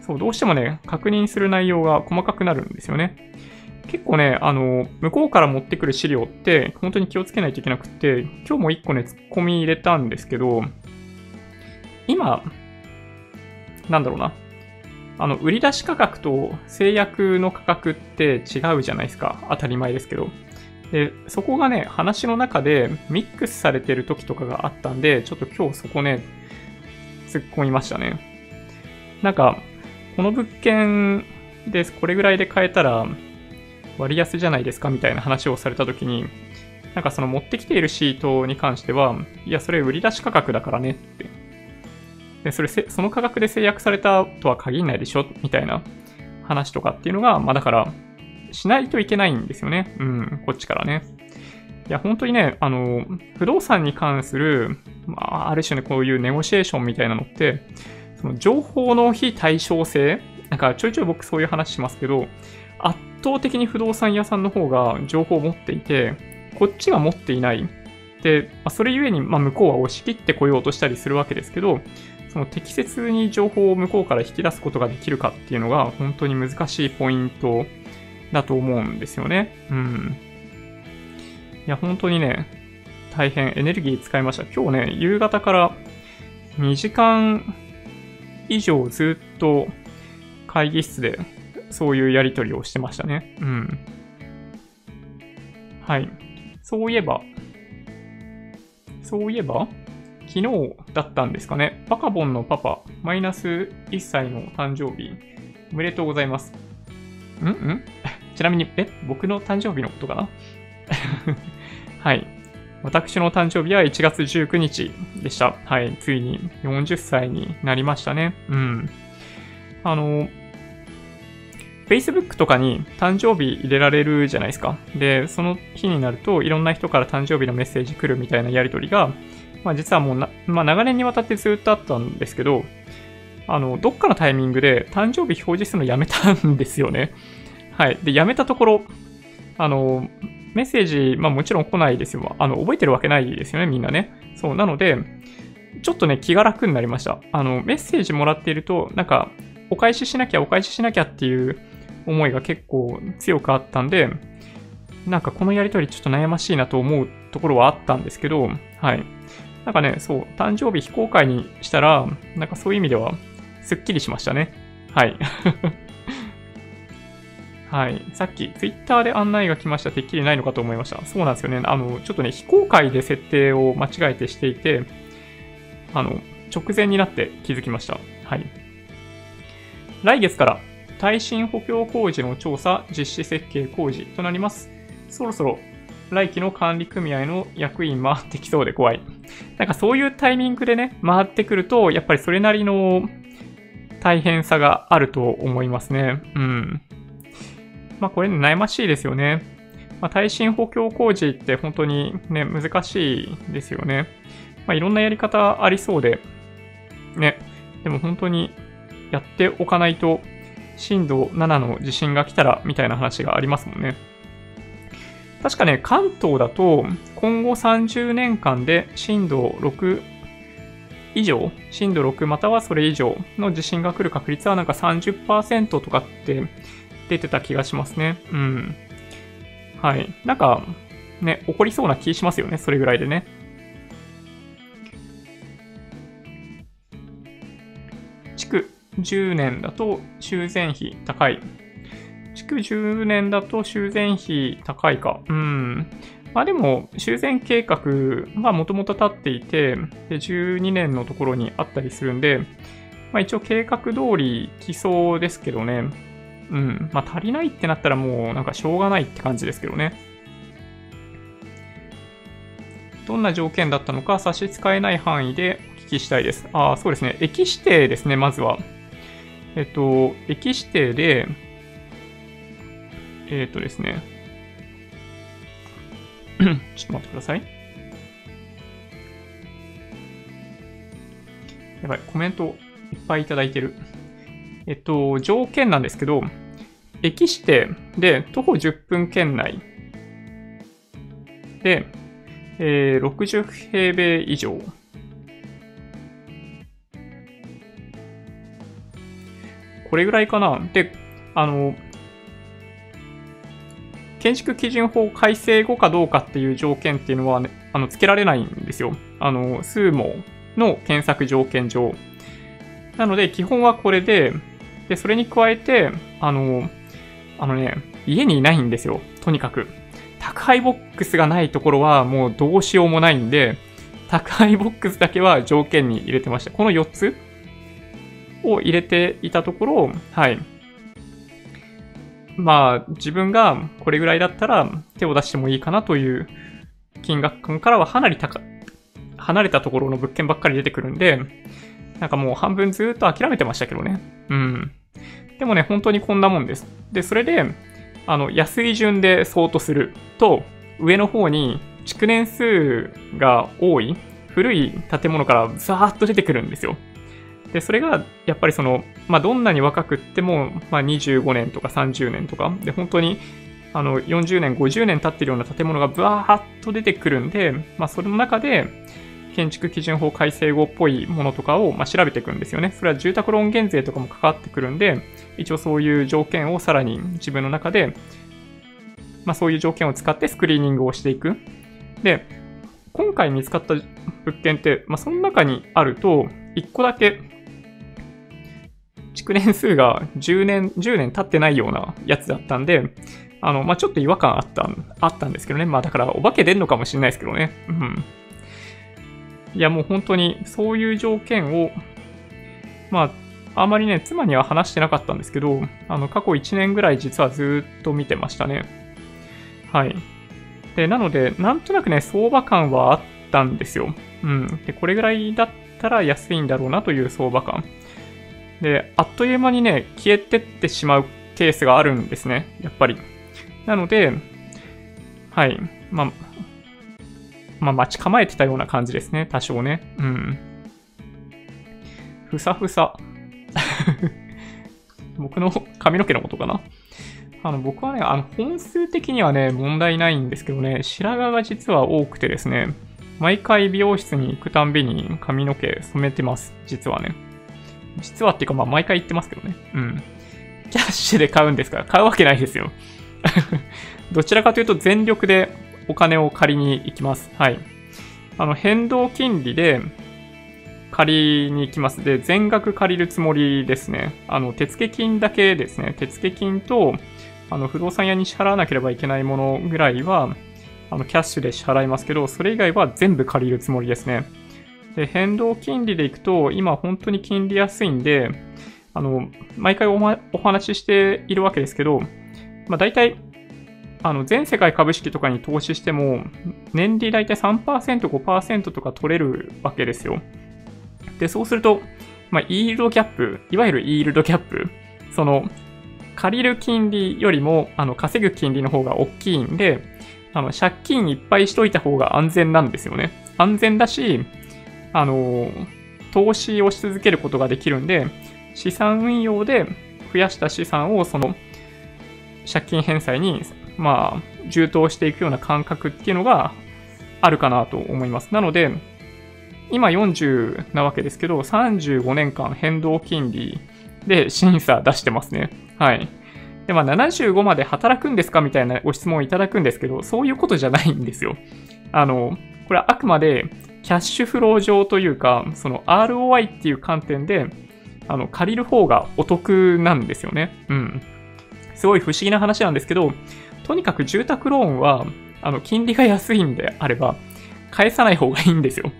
そう、どうしてもね、確認する内容が細かくなるんですよね。結構ね、あの、向こうから持ってくる資料って本当に気をつけないといけなくて、今日も1個ね、突っ込み入れたんですけど、今、なんだろうな。あの、売り出し価格と制約の価格って違うじゃないですか。当たり前ですけど。で、そこがね、話の中でミックスされてる時とかがあったんで、ちょっと今日そこね、突っ込みましたね。なんか、この物件でこれぐらいで買えたら、割安じゃないですかみたいな話をされた時に、なんかその持ってきているシートに関しては、いや、それ売り出し価格だからねって。で、それその価格で制約されたとは限らないでしょみたいな話とかっていうのが、まあだから、しないといけないんですよね。うん、こっちからね。いや、本当にね、あの、不動産に関する、まあ、ある種ね、こういうネゴシエーションみたいなのって、その情報の非対称性、なんかちょいちょい僕そういう話しますけど、圧倒的に不動産屋さんの方が情報を持っていて、こっちが持っていない。で、まあ、それゆえに、まあ、向こうは押し切ってこようとしたりするわけですけど、その適切に情報を向こうから引き出すことができるかっていうのが本当に難しいポイントだと思うんですよね。うん。いや、本当にね、大変エネルギー使いました。今日ね、夕方から2時間以上ずっと会議室でそういうやりとりをしてましたね。うん。はい。そういえば、そういえば、昨日だったんですかね。バカボンのパパ、マイナス1歳の誕生日、おめでとうございます。んんちなみに、え、僕の誕生日のことかな？はい。私の誕生日は1月19日でした。はい。ついに40歳になりましたね。うん。あの、Facebook とかに誕生日入れられるじゃないですか。で、その日になるといろんな人から誕生日のメッセージ来るみたいなやりとりが、まあ実はもうな、まあ長年にわたってずっとあったんですけど、あの、どっかのタイミングで誕生日表示するのやめたんですよね。はい。で、やめたところ、あの、メッセージ、まあもちろん来ないですよ。あの、覚えてるわけないですよね、みんなね。そう、なので、ちょっとね、気が楽になりました。あの、メッセージもらっていると、なんか、お返ししなきゃ、お返ししなきゃっていう思いが結構強くあったんで、なんかこのやりとりちょっと悩ましいなと思うところはあったんですけど、はい。なんかね、そう、誕生日非公開にしたら、なんかそういう意味では、すっきりしましたね。はい。はい。さっき、ツイッターで案内が来ました。てっきりないのかと思いました。そうなんですよね。あの、ちょっとね、非公開で設定を間違えてしていて、あの、直前になって気づきました。はい。来月から耐震補強工事の調査、実施設計工事となります。そろそろ来期の管理組合の役員回ってきそうで怖い。なんかそういうタイミングでね、回ってくると、やっぱりそれなりの大変さがあると思いますね。うん。まあこれ悩ましいですよね。まあ、耐震補強工事って本当にね、難しいですよね。まあいろんなやり方ありそうで、ね。でも本当にやっておかないと、震度7の地震が来たらみたいな話がありますもんね。確かね、関東だと今後30年間で震度6以上、震度6またはそれ以上の地震が来る確率はなんか30%とかって出てた気がしますね。うん。はい。なんか、ね、起こりそうな気しますよね。それぐらいでね。築10年だと修繕費高い。築10年だと修繕費高いか。うん。まあでも、修繕計画はもともと立っていて、で、12年のところにあったりするんで、まあ一応計画通り来そうですけどね。うん。まあ足りないってなったらもうなんかしょうがないって感じですけどね。どんな条件だったのか差し支えない範囲でお聞きしたいです。ああ、そうですね。駅指定ですね、まずは。えっと、駅指定で、えっ、とですね。ちょっと待ってください。やばい、コメントいっぱいいただいてる。えっと、条件なんですけど、駅指定で徒歩10分圏内で、えー、60平米以上これぐらいかな。で、あの、建築基準法改正後かどうかっていう条件っていうのは、ね、あの、つけられないんですよ。あの、数もの検索条件上。なので、基本はこれで、で、それに加えて、あの、あのね、家にいないんですよ。とにかく。宅配ボックスがないところはもうどうしようもないんで、宅配ボックスだけは条件に入れてました。この4つを入れていたところ、はい。まあ、自分がこれぐらいだったら手を出してもいいかなという金額感からは離れたか、離れたところの物件ばっかり出てくるんで、なんかもう半分ずっと諦めてましたけどね。うん。でもね、本当にこんなもんです。で、それで、あの、安い順で相当すると、上の方に築年数が多い、古い建物からザーッと出てくるんですよ。で、それが、やっぱりその、まあ、どんなに若くっても、まあ、25年とか30年とか、で、本当に、あの、40年、50年経ってるような建物がブワーッと出てくるんで、まあ、その中で、建築基準法改正後っぽいものとかを、ま、調べていくんですよね。それは住宅ローン減税とかも関わってくるんで、一応そういう条件をさらに自分の中で、まあ、そういう条件を使ってスクリーニングをしていく。で、今回見つかった物件って、まあ、その中にあると、1個だけ築年数が10年、10年経ってないようなやつだったんで、あの、まあ、ちょっと違和感あった、あったんですけどね。まあ、だから、お化け出んのかもしれないですけどね。うん。いや、もう本当に、そういう条件を、まあ、あまりね、妻には話してなかったんですけど、あの、過去1年ぐらい実はずっと見てましたね。はい。で、なので、なんとなくね、相場感はあったんですよ。うん。で、これぐらいだったら安いんだろうなという相場感。で、あっという間にね、消えてってしまうケースがあるんですね、やっぱり。なので、はい、まあ、まあ、待ち構えてたような感じですね、多少ね。うん。ふさふさ。僕の髪の毛のことかな。あの、僕はね、あの、本数的にはね、問題ないんですけどね、白髪が実は多くてですね、毎回美容室に行くたんびに髪の毛染めてます、実はね。実はっていうか、まあ、毎回言ってますけどね。うん。キャッシュで買うんですから、買うわけないですよ。どちらかというと、全力でお金を借りに行きます。はい。あの、変動金利で借りに行きます。で、全額借りるつもりですね。あの、手付金だけですね。手付金と、あの、不動産屋に支払わなければいけないものぐらいは、あの、キャッシュで支払いますけど、それ以外は全部借りるつもりですね。で、変動金利でいくと、今本当に金利安いんで、あの、毎回お,、ま、お話ししているわけですけど、まあ大体、あの、全世界株式とかに投資しても、年利大体3%、5%とか取れるわけですよ。で、そうすると、まあ、イールドギャップ、いわゆるイールドギャップ、その、借りる金利よりも、あの、稼ぐ金利の方が大きいんで、あの、借金いっぱいしといた方が安全なんですよね。安全だし、あの、投資をし続けることができるんで、資産運用で増やした資産をその借金返済に、まあ、充当していくような感覚っていうのがあるかなと思います。なので、今40なわけですけど、35年間変動金利で審査出してますね。はい。で、まあ、75まで働くんですかみたいなご質問をいただくんですけど、そういうことじゃないんですよ。あの、これはあくまでキャッシュフロー上というか、その ROI っていう観点で、あの、借りる方がお得なんですよね。うん。すごい不思議な話なんですけど、とにかく住宅ローンは、あの、金利が安いんであれば、返さない方がいいんですよ。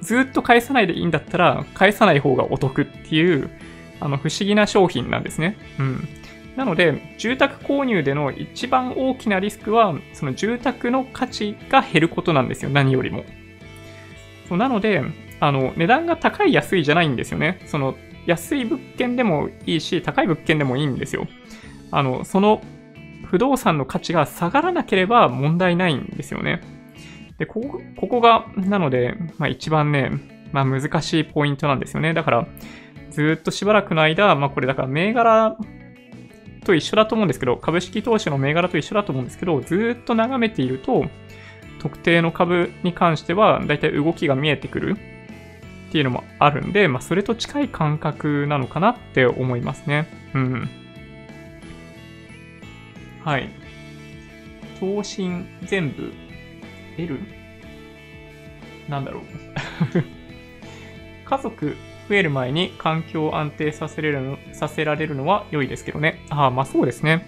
ずっと返さないでいいんだったら、返さない方がお得っていう、あの、不思議な商品なんですね。うん。なので、住宅購入での一番大きなリスクは、その住宅の価値が減ることなんですよ、何よりも。そうなので、あの、値段が高い安いじゃないんですよね。その、安い物件でもいいし、高い物件でもいいんですよ。あの、その不動産の価値が下がらなければ問題ないんですよね。で、ここ、ここが、なので、まあ一番ね、まあ難しいポイントなんですよね。だから、ずっとしばらくの間、まあこれだから銘柄と一緒だと思うんですけど、株式投資の銘柄と一緒だと思うんですけど、ずっと眺めていると、特定の株に関しては、だいたい動きが見えてくるっていうのもあるんで、まあ、それと近い感覚なのかなって思いますね。うん。はい。等身全部 L? なんだろう。家族増える前に環境を安定させれるのさせられるのは良いですけどね。ああ、まあそうですね。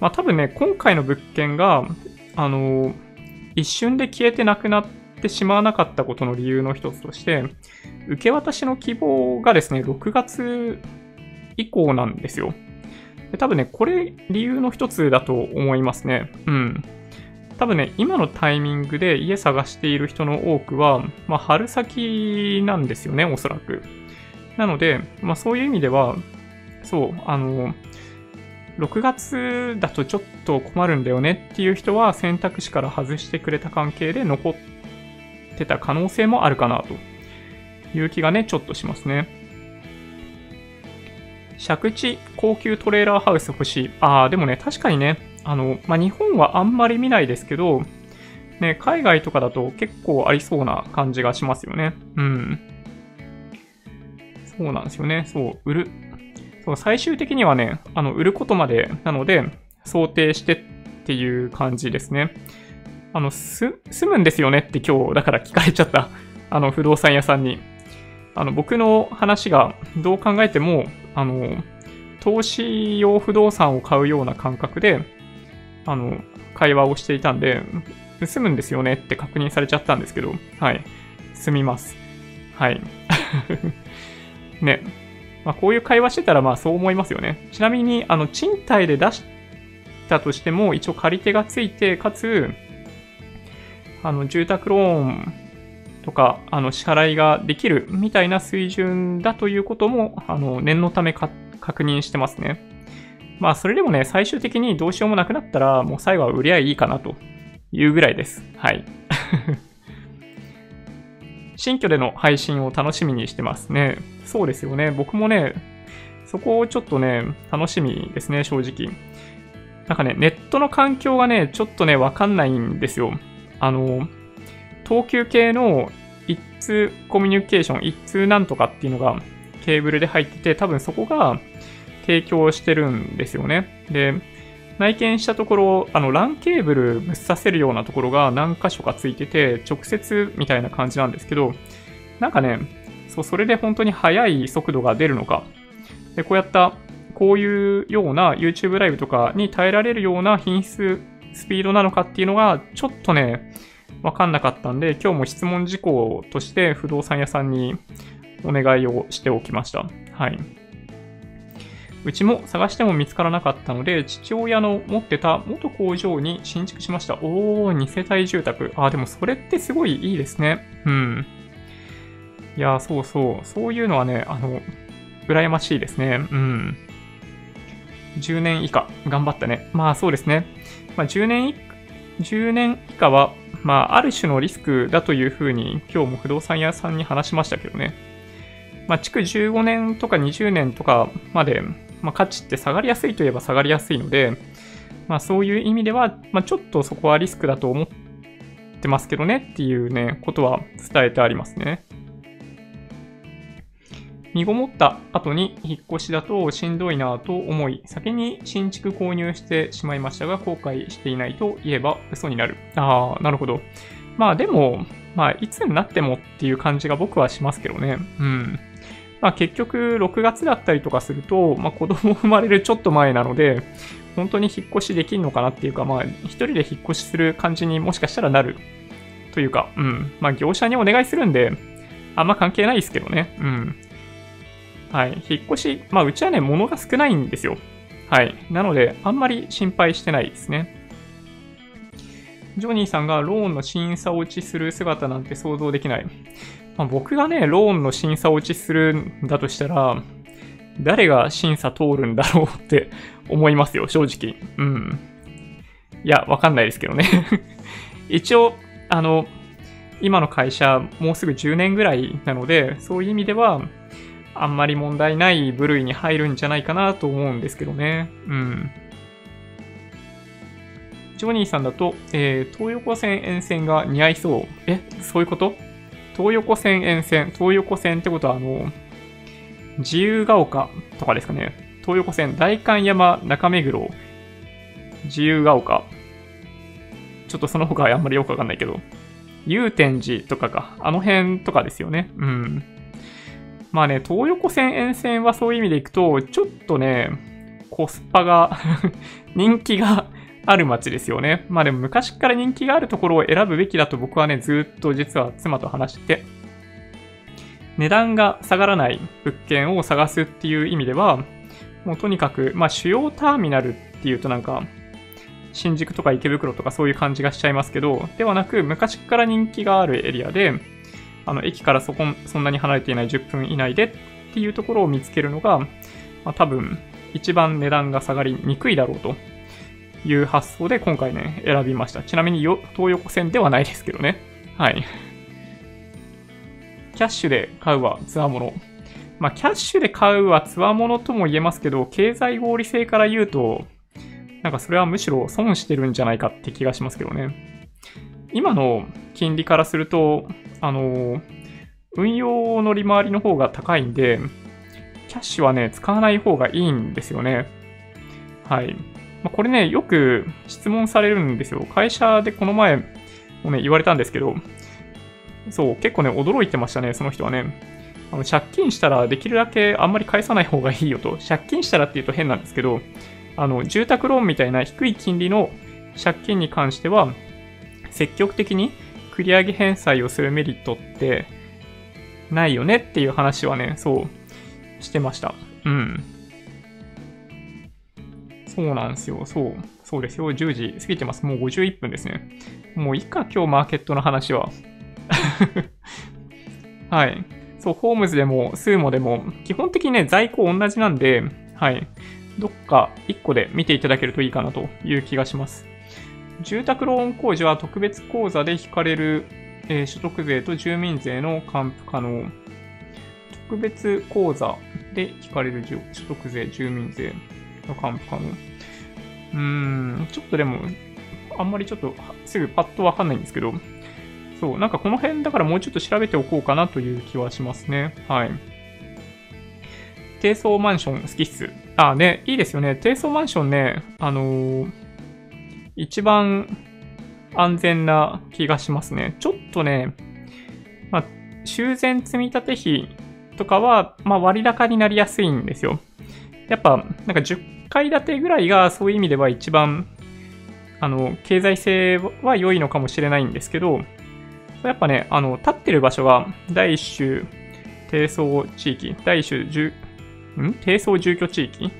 まあ多分ね、今回の物件が、あのー一瞬で消えてなくなってしまわなかったことの理由の一つとして、受け渡しの希望がですね、6月以降なんですよ。多分ね、これ理由の一つだと思いますね。うん。多分ね、今のタイミングで家探している人の多くは、まあ、春先なんですよね、おそらく。なので、まあ、そういう意味では、そう、あの、6月だとちょっと困るんだよねっていう人は選択肢から外してくれた関係で残ってた可能性もあるかなという気がね、ちょっとしますね。借地高級トレーラーハウス欲しい。ああ、でもね、確かにね、あの、まあ、日本はあんまり見ないですけど、ね、海外とかだと結構ありそうな感じがしますよね。うん。そうなんですよね。そう、売る。そう、最終的にはね、あの、売ることまでなので、想定してっていう感じですね。あの、す、住むんですよねって今日、だから聞かれちゃった。あの、不動産屋さんに。あの、僕の話がどう考えても、あの、投資用不動産を買うような感覚で、あの、会話をしていたんで、住むんですよねって確認されちゃったんですけど、はい。住みます。はい。ね。まあ、こういう会話してたら、まあそう思いますよね。ちなみに、あの、賃貸で出したとしても、一応借り手がついて、かつ、あの、住宅ローンとか、あの、支払いができるみたいな水準だということも、あの、念のため確認してますね。まあ、それでもね、最終的にどうしようもなくなったら、もう最後は売りゃいいかなというぐらいです。はい。新居での配信を楽しみにしてますね。そうですよね。僕もね、そこをちょっとね、楽しみですね、正直。なんかね、ネットの環境がね、ちょっとね、わかんないんですよ。あの、東急系の一通コミュニケーション、一通なんとかっていうのがケーブルで入ってて、多分そこが提供してるんですよね。で、内見したところ、あの、LAN ケーブルぶっ刺せるようなところが何箇所かついてて、直接みたいな感じなんですけど、なんかね、そう、それで本当に速い速度が出るのか。で、こうやった、こういうような YouTube ライブとかに耐えられるような品質、スピードなのかっていうのが、ちょっとね、わかんなかったんで、今日も質問事項として不動産屋さんにお願いをしておきました。はい。うちも探しても見つからなかったので、父親の持ってた元工場に新築しました。おー、2世帯住宅。あ、でもそれってすごいいいですね。うん。いや、そうそう。そういうのはね、あの、羨ましいですね。うん。10年以下、頑張ったね。まあそうですね。まあ10年10年以下は、まあある種のリスクだというふうに今日も不動産屋さんに話しましたけどね。まあ築15年とか20年とかまでまあ、価値って下がりやすいといえば下がりやすいので、まあ、そういう意味では、まあ、ちょっとそこはリスクだと思ってますけどねっていうね、ことは伝えてありますね。身ごもった後に引っ越しだとしんどいなぁと思い、先に新築購入してしまいましたが、後悔していないと言えば嘘になる。ああ、なるほど。まあでも、まあいつになってもっていう感じが僕はしますけどね。うん。まあ、結局6月だったりとかすると、まあ、子供生まれるちょっと前なので、本当に引っ越しできるのかなっていうか、まあ、一人で引っ越しする感じにもしかしたらなるというか、うん。まあ、業者にお願いするんで、あんま関係ないですけどね。うん。はい。引っ越し、まあ、うちはね、物が少ないんですよ。はい。なので、あんまり心配してないですね。ジョニーさんがローンの審査落ちする姿なんて想像できない。まあ、僕がね、ローンの審査落ちするんだとしたら、誰が審査通るんだろうって 思いますよ、正直。うん。いや、わかんないですけどね 一応、あの、今の会社、もうすぐ10年ぐらいなので、そういう意味では、あんまり問題ない部類に入るんじゃないかなと思うんですけどね。うん。ジョニーさんだと、えー、東横線沿線が似合いそう。え、そういうこと？東横線沿線、東横線ってことは、あの、自由が丘とかですかね。東横線、代官山、中目黒、自由が丘。ちょっとその他はあんまりよくわかんないけど、祐天寺とかか、あの辺とかですよね。うん。まあね、東横線沿線はそういう意味でいくと、ちょっとね、コスパが 人気がある街ですよね。まあでも昔から人気があるところを選ぶべきだと僕はね、ずっと実は妻と話して、値段が下がらない物件を探すっていう意味では、もうとにかく、まあ主要ターミナルっていうとなんか、新宿とか池袋とかそういう感じがしちゃいますけど、ではなく昔から人気があるエリアで、あの、駅からそこ、そんなに離れていない10分以内でっていうところを見つけるのが、まあ多分、一番値段が下がりにくいだろうという発想で今回ね、選びました。ちなみに東横線ではないですけどね。はい。キャッシュで買うはツアーもの。まあ、キャッシュで買うはツアーものとも言えますけど、経済合理性から言うと、なんかそれはむしろ損してるんじゃないかって気がしますけどね。今の金利からすると、あの、運用の利回りの方が高いんで、キャッシュはね、使わない方がいいんですよね。はい。まあ、これね、よく質問されるんですよ。会社でこの前もね、言われたんですけど、そう、結構ね、驚いてましたね、その人はね。あの借金したらできるだけあんまり返さない方がいいよと。借金したらって言うと変なんですけど、あの、住宅ローンみたいな低い金利の借金に関しては、積極的に繰り上げ返済をするメリットってないよねっていう話はね、そうしてました。うん。そうなんですよ。そう。そうですよ。10時過ぎてます。もう51分ですね。もういいか、今日マーケットの話は。はい。そう、ホームズでも、スーモでも、基本的にね、在庫同じなんで、はい。どっか1個で見ていただけるといいかなという気がします。住宅ローン控除は特別口座で引かれる、えー、所得税と住民税の還付可能。特別口座で引かれる所得税、住民税の還付可能。うーん、ちょっとでも、あんまりちょっとすぐパッとわかんないんですけど、そう、なんかこの辺だからもうちょっと調べておこうかなという気はしますね。はい。低層マンション好きっす。あ、ね、いいですよね。低層マンションね、あのー、一番安全な気がしますね。ちょっとね、まあ、修繕積立費とかは、まあ、割高になりやすいんですよ。やっぱ、なんか10階建てぐらいがそういう意味では一番、あの、経済性は良いのかもしれないんですけど、やっぱね、あの、立ってる場所が第一種低層地域、第一種住、ん？低層住居地域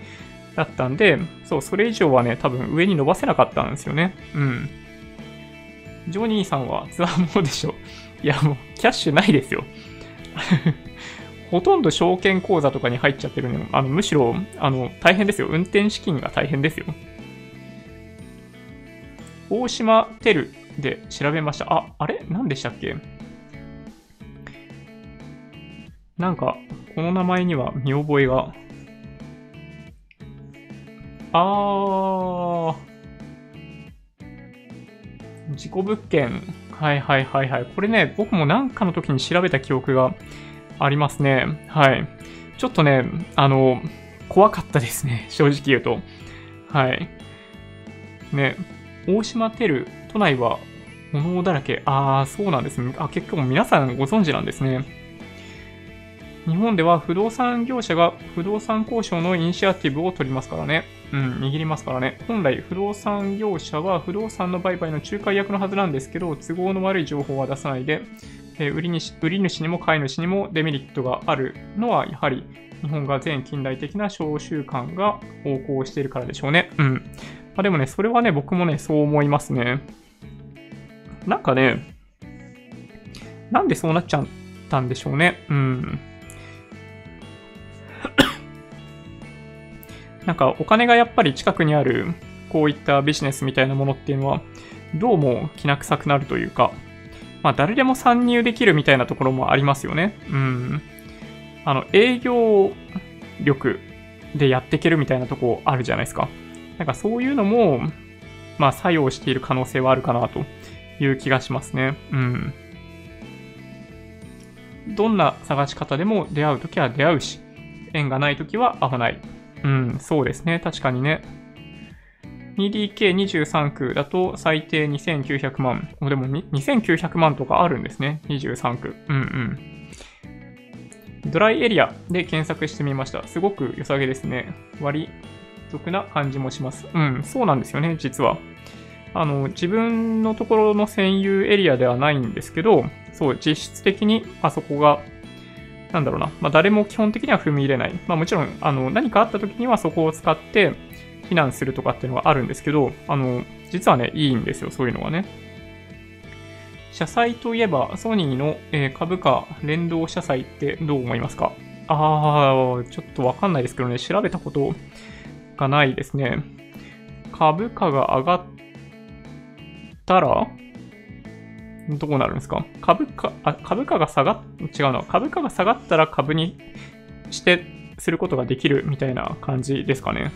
だったんで、そう、それ以上はね、多分上に伸ばせなかったんですよね。うん。ジョニーさんはツアーモードでしょ。いや、もう、キャッシュないですよ。ほとんど証券口座とかに入っちゃってるのあの、むしろ、あの、大変ですよ。運転資金が大変ですよ。大島テルで調べました。あ、あれ？何でしたっけ？なんか、この名前には見覚えがあー。事故物件。はいはいはいはい。これね、僕もなんかの時に調べた記憶がありますね。はい。ちょっとね、あの、怖かったですね。正直言うと。はい。ね、大島テル、都内は物だらけ。あー、そうなんですね。あ、結構皆さんご存知なんですね。日本では不動産業者が不動産交渉のイニシアティブを取りますからね。うん、握りますからね。本来、不動産業者は不動産の売買の仲介役のはずなんですけど、都合の悪い情報は出さないで、え、売りに売り主にも買い主にもデメリットがあるのは、やはり日本が全近代的な商習慣が横行しているからでしょうね。うん。まあ、でもね、それはね、僕もね、そう思いますね。なんかね、なんでそうなっちゃったんでしょうね。うん。なんかお金がやっぱり近くにあるこういったビジネスみたいなものっていうのはどうもきな臭くなるというか、まあ誰でも参入できるみたいなところもありますよね。うん。あの営業力でやっていけるみたいなとこあるじゃないですか。なんかそういうのも、まあ作用している可能性はあるかなという気がしますね。うん。どんな探し方でも出会うときは出会うし、縁がないときは会わない。うん、そうですね。確かにね。2DK23 区だと最低2900万。でも2900万とかあるんですね。23区。うんうん。ドライエリアで検索してみました。すごく良さげですね。割得な感じもします。うん、そうなんですよね、実は。あの、自分のところの占有エリアではないんですけど、そう、実質的にあそこがなんだろうな、まあ、誰も基本的には踏み入れない。まあ、もちろん、あの、何かあった時にはそこを使って避難するとかっていうのがあるんですけど、あの、実はね、いいんですよ、そういうのがね。社債といえば、ソニーの、え、株価連動社債ってどう思いますか？あー、ちょっとわかんないですけどね、調べたことがないですね。株価が上がったら、どうなるんですか？株価、あ、株価が下がっ、違うな。株価が下がったら株にして、することができるみたいな感じですかね？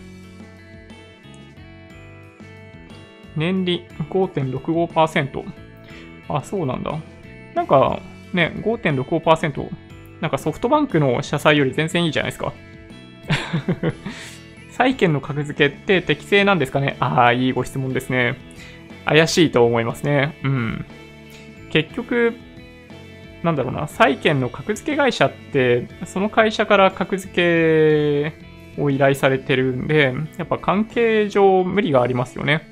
年利5.65%。あ、そうなんだ。なんか、ね、5.65%。なんかソフトバンクの社債より全然いいじゃないですか。債券の格付けって適正なんですかね？ああ、いいご質問ですね。怪しいと思いますね。うん。結局、なんだろうな、債券の格付け会社って、その会社から格付けを依頼されてるんで、やっぱ関係上無理がありますよね。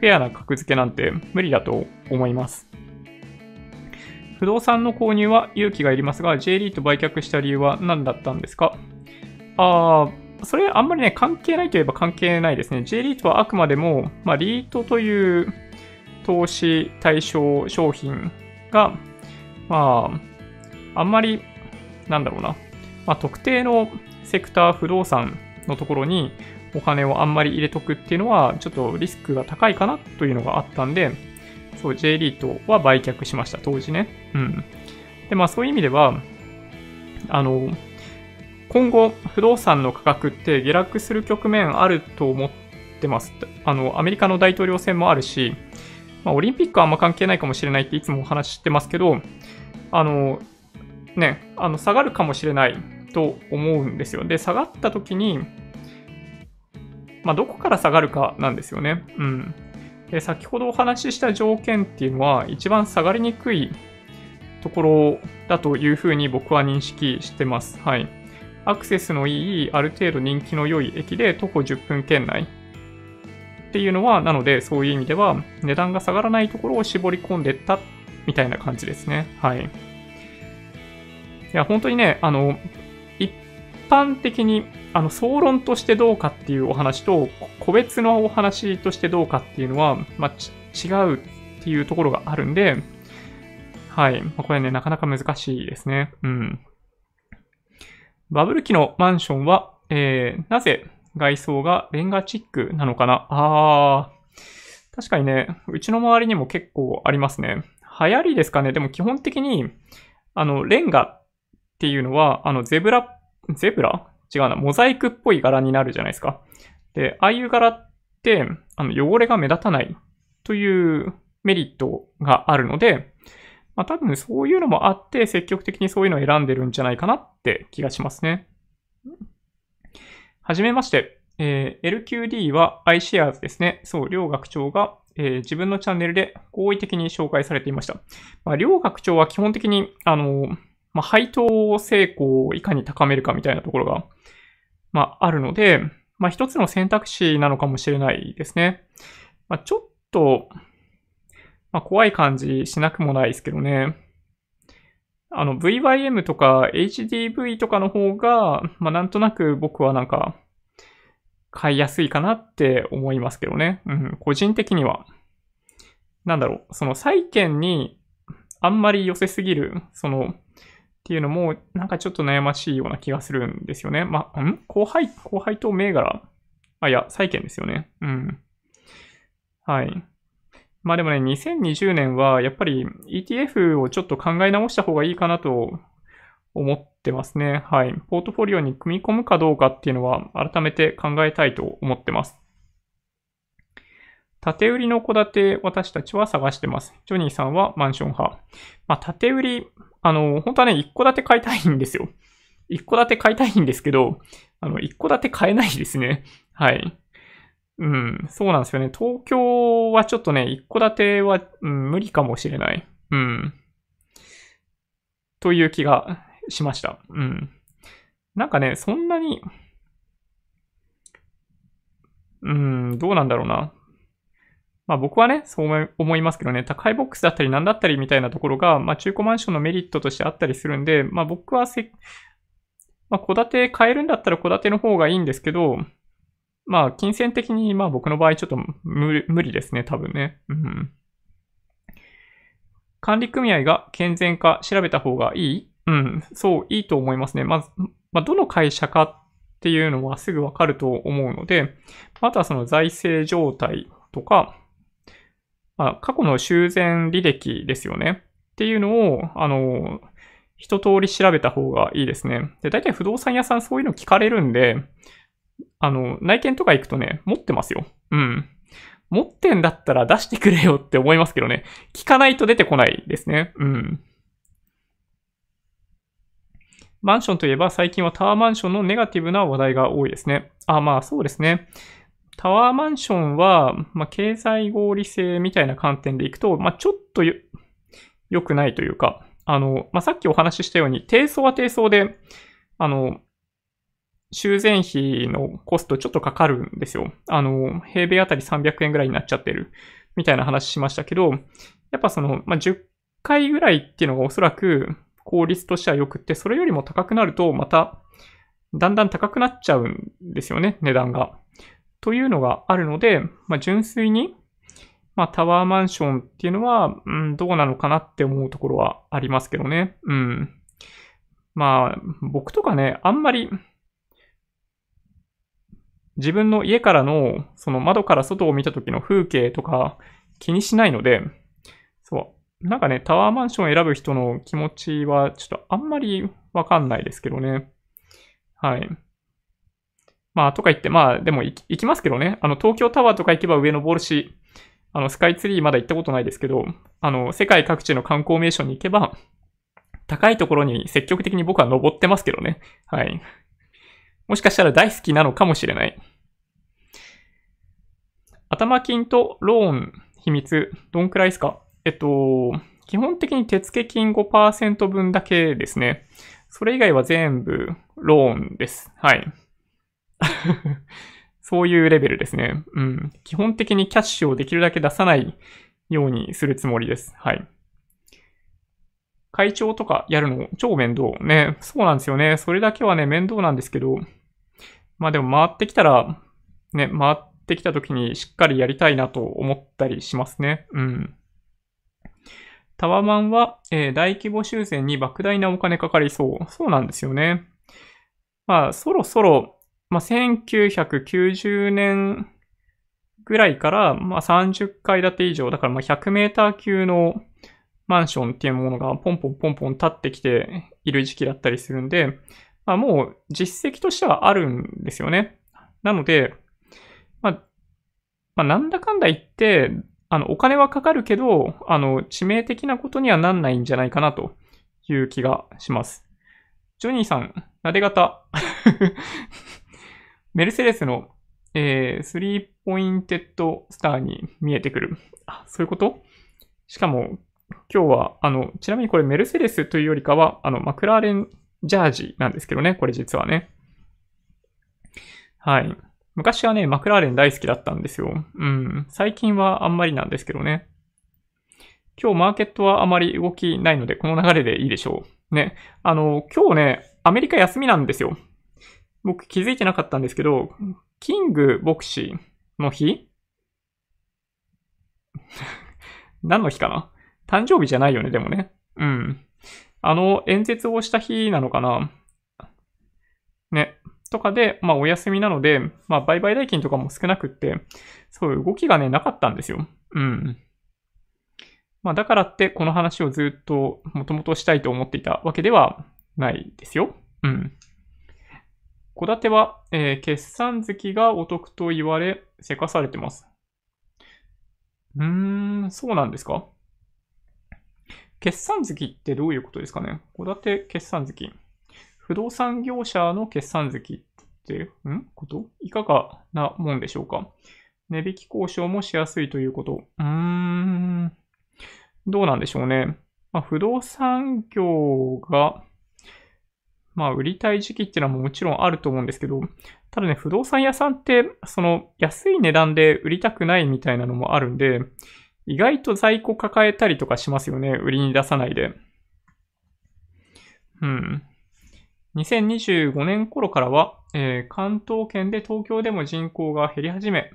フェアな格付けなんて無理だと思います。不動産の購入は勇気がいりますが、J リート売却した理由は何だったんですか？ああ、それあんまりね、関係ないといえば関係ないですね。J リートはあくまでも、まあ、リートという投資対象商品が、まあ、あんまり、なんだろうな、まあ、特定のセクター不動産のところにお金をあんまり入れとくっていうのは、ちょっとリスクが高いかなというのがあったんで、そう、J リートは売却しました、当時ね。うん。で、まあそういう意味では、あの、今後、不動産の価格って下落する局面あると思ってます。あの、アメリカの大統領選もあるし、まあ、オリンピックはあんま関係ないかもしれないっていつもお話してますけど、あの、ね、あの、下がるかもしれないと思うんですよ。で、下がった時に、まあ、どこから下がるかなんですよね。うん。で、先ほどお話しした条件っていうのは、一番下がりにくいところだというふうに僕は認識してます。はい。アクセスのいい、ある程度人気の良い駅で徒歩10分圏内っていうのは、なので、そういう意味では、値段が下がらないところを絞り込んでったみたいな感じですね。はい。いや、本当にね、あの、一般的にあの、総論としてどうかっていうお話と、個別のお話としてどうかっていうのは、まあ、違うっていうところがあるんで、はい。まあ、これね、なかなか難しいですね。うん。バブル期のマンションは、えー、なぜ外装がレンガチックなのかな？あー、確かにね、うちの周りにも結構ありますね。流行りですかね？でも基本的に、あの、レンガっていうのは、あの、ゼブラ、ゼブラ？違うな、モザイクっぽい柄になるじゃないですか。で、ああいう柄って、あの、汚れが目立たないというメリットがあるので、まあ多分そういうのもあって積極的にそういうのを選んでるんじゃないかなって気がしますね。はじめまして。えー、LQD は iShares ですね。そう、両学長が、えー、自分のチャンネルで好意的に紹介されていました。まあ、両学長は基本的に、あの、まあ、配当成功をいかに高めるかみたいなところがまあ、あるので、まあ、一つの選択肢なのかもしれないですね。まあ、ちょっと、まあ、怖い感じしなくもないですけどね。あの、VYM とか HDV とかの方が、まあ、なんとなく僕はなんか、買いやすいかなって思いますけどね。うん、個人的には。なんだろう、その債券にあんまり寄せすぎる、その、っていうのも、なんかちょっと悩ましいような気がするんですよね。まあ、ん？後輩、後輩と銘柄？あ、いや、債券ですよね。うん。はい。まあでもね、2020年はやっぱり ETF をちょっと考え直した方がいいかなと思ってますね。はい。ポートフォリオに組み込むかどうかっていうのは改めて考えたいと思ってます。縦売りの戸建て私たちは探してます。ジョニーさんはマンション派。まあ、縦売り、あの、本当はね、一戸建て買いたいんですよ。一戸建て買いたいんですけど、あの、一戸建て買えないですね。はい。うん、そうなんですよね。東京はちょっとね、一戸建ては、うん、無理かもしれない。うん。という気がしました。うん。なんかね、そんなに、うん、どうなんだろうな。まあ僕はね、そう思いますけどね、高いボックスだったり何だったりみたいなところが、まあ中古マンションのメリットとしてあったりするんで、まあ僕はせ、まあ戸建て買えるんだったら戸建ての方がいいんですけど、まあ金銭的にまあ僕の場合ちょっと無理ですね、多分ね。うん。管理組合が健全か調べた方がいい？うん、そう、いいと思いますね。まず、まあ、どの会社かっっていうのはすぐわかると思うので、あとはその財政状態とか、まあ、過去の修繕履歴ですよね。っていうのを、あの、一通り調べた方がいいですね。で、大体不動産屋さんそういうの聞かれるんで、あの、内見とか行くとね、持ってますよ。うん。持ってんだったら出してくれよって思いますけどね。聞かないと出てこないですね。うん。マンションといえば最近はタワーマンションのネガティブな話題が多いですね。あ、まあそうですね。タワーマンションは、まあ、経済合理性みたいな観点でいくと、まあ、ちょっと良くないというか、あの、まあ、さっきお話ししたように、低層は低層で、あの、修繕費のコストちょっとかかるんですよ。あの、平米あたり300円ぐらいになっちゃってる、みたいな話しましたけど、やっぱその、まあ、10回ぐらいっていうのがおそらく効率としては良くって、それよりも高くなると、また、だんだん高くなっちゃうんですよね、値段が。というのがあるので、まあ、純粋に、まあ、タワーマンションっていうのは、うん、どうなのかなって思うところはありますけどね。うん。まあ、僕とかね、あんまり、自分の家からの、その窓から外を見た時の風景とか気にしないので、そう。なんかね、タワーマンションを選ぶ人の気持ちはちょっとあんまりわかんないですけどね。はい。まあ、とか言って、まあ、でも行きますけどね。あの、東京タワーとか行けば上登るし、あの、スカイツリーまだ行ったことないですけど、あの、世界各地の観光名所に行けば、高いところに積極的に僕は登ってますけどね。はい。もしかしたら大好きなのかもしれない。頭金とローン秘密、どんくらいですか？えっと、基本的に手付金5%分だけですね。それ以外は全部ローンです。はい。そういうレベルですね。うん。基本的にキャッシュをできるだけ出さないようにするつもりです。はい。会長とかやるの超面倒。ね。そうなんですよね。それだけはね、面倒なんですけど、まあでも回ってきたら、ね、回ってきた時にしっかりやりたいなと思ったりしますね。うん。タワマンは、えー、大規模修繕に莫大なお金かかりそう。そうなんですよね。まあ、そろそろまあ、1990年ぐらいから、まあ、30階建て以上、だからまあ100メーター級のマンションっていうものがポンポンポンポン立ってきている時期だったりするんで、まあ、もう実績としてはあるんですよね。なので、まあ、まあ、なんだかんだ言って、あの、お金はかかるけど、あの、致命的なことにはなんないんじゃないかなという気がします。ジョニーさん、なで型。メルセデスの、えー、スリーポインテッドスターに見えてくる。あ、そういうこと？しかも、今日は、あの、ちなみにこれメルセデスというよりかは、あの、マクラーレンジャージなんですけどね、これ実はね。はい。昔はね、マクラーレン大好きだったんですよ。うん。最近はあんまりなんですけどね。今日マーケットはあまり動きないので、この流れでいいでしょう。ね。あの、今日ね、アメリカ休みなんですよ。僕気づいてなかったんですけど、キング牧師の日？何の日かな？誕生日じゃないよね、でもね。うん。あの、演説をした日なのかな？ね。とかで、まあお休みなので、まあ売買代金とかも少なくって、そういう動きがね、なかったんですよ。うん。まあだからってこの話をずっともともとしたいと思っていたわけではないですよ。うん。戸建ては、えー、決算月がお得と言われ、せかされてます。うーん、そうなんですか？決算月ってどういうことですかね？戸建て決算月。不動産業者の決算月って、ん？こと？いかがなもんでしょうか？値引き交渉もしやすいということ。うーん。どうなんでしょうね。まあ、不動産業がまあ、売りたい時期っていうのはもちろんあると思うんですけど、ただね、不動産屋さんって、その安い値段で売りたくないみたいなのもあるんで、意外と在庫抱えたりとかしますよね。売りに出さないで。うん。2025年頃からは、えー、関東圏で東京でも人口が減り始め、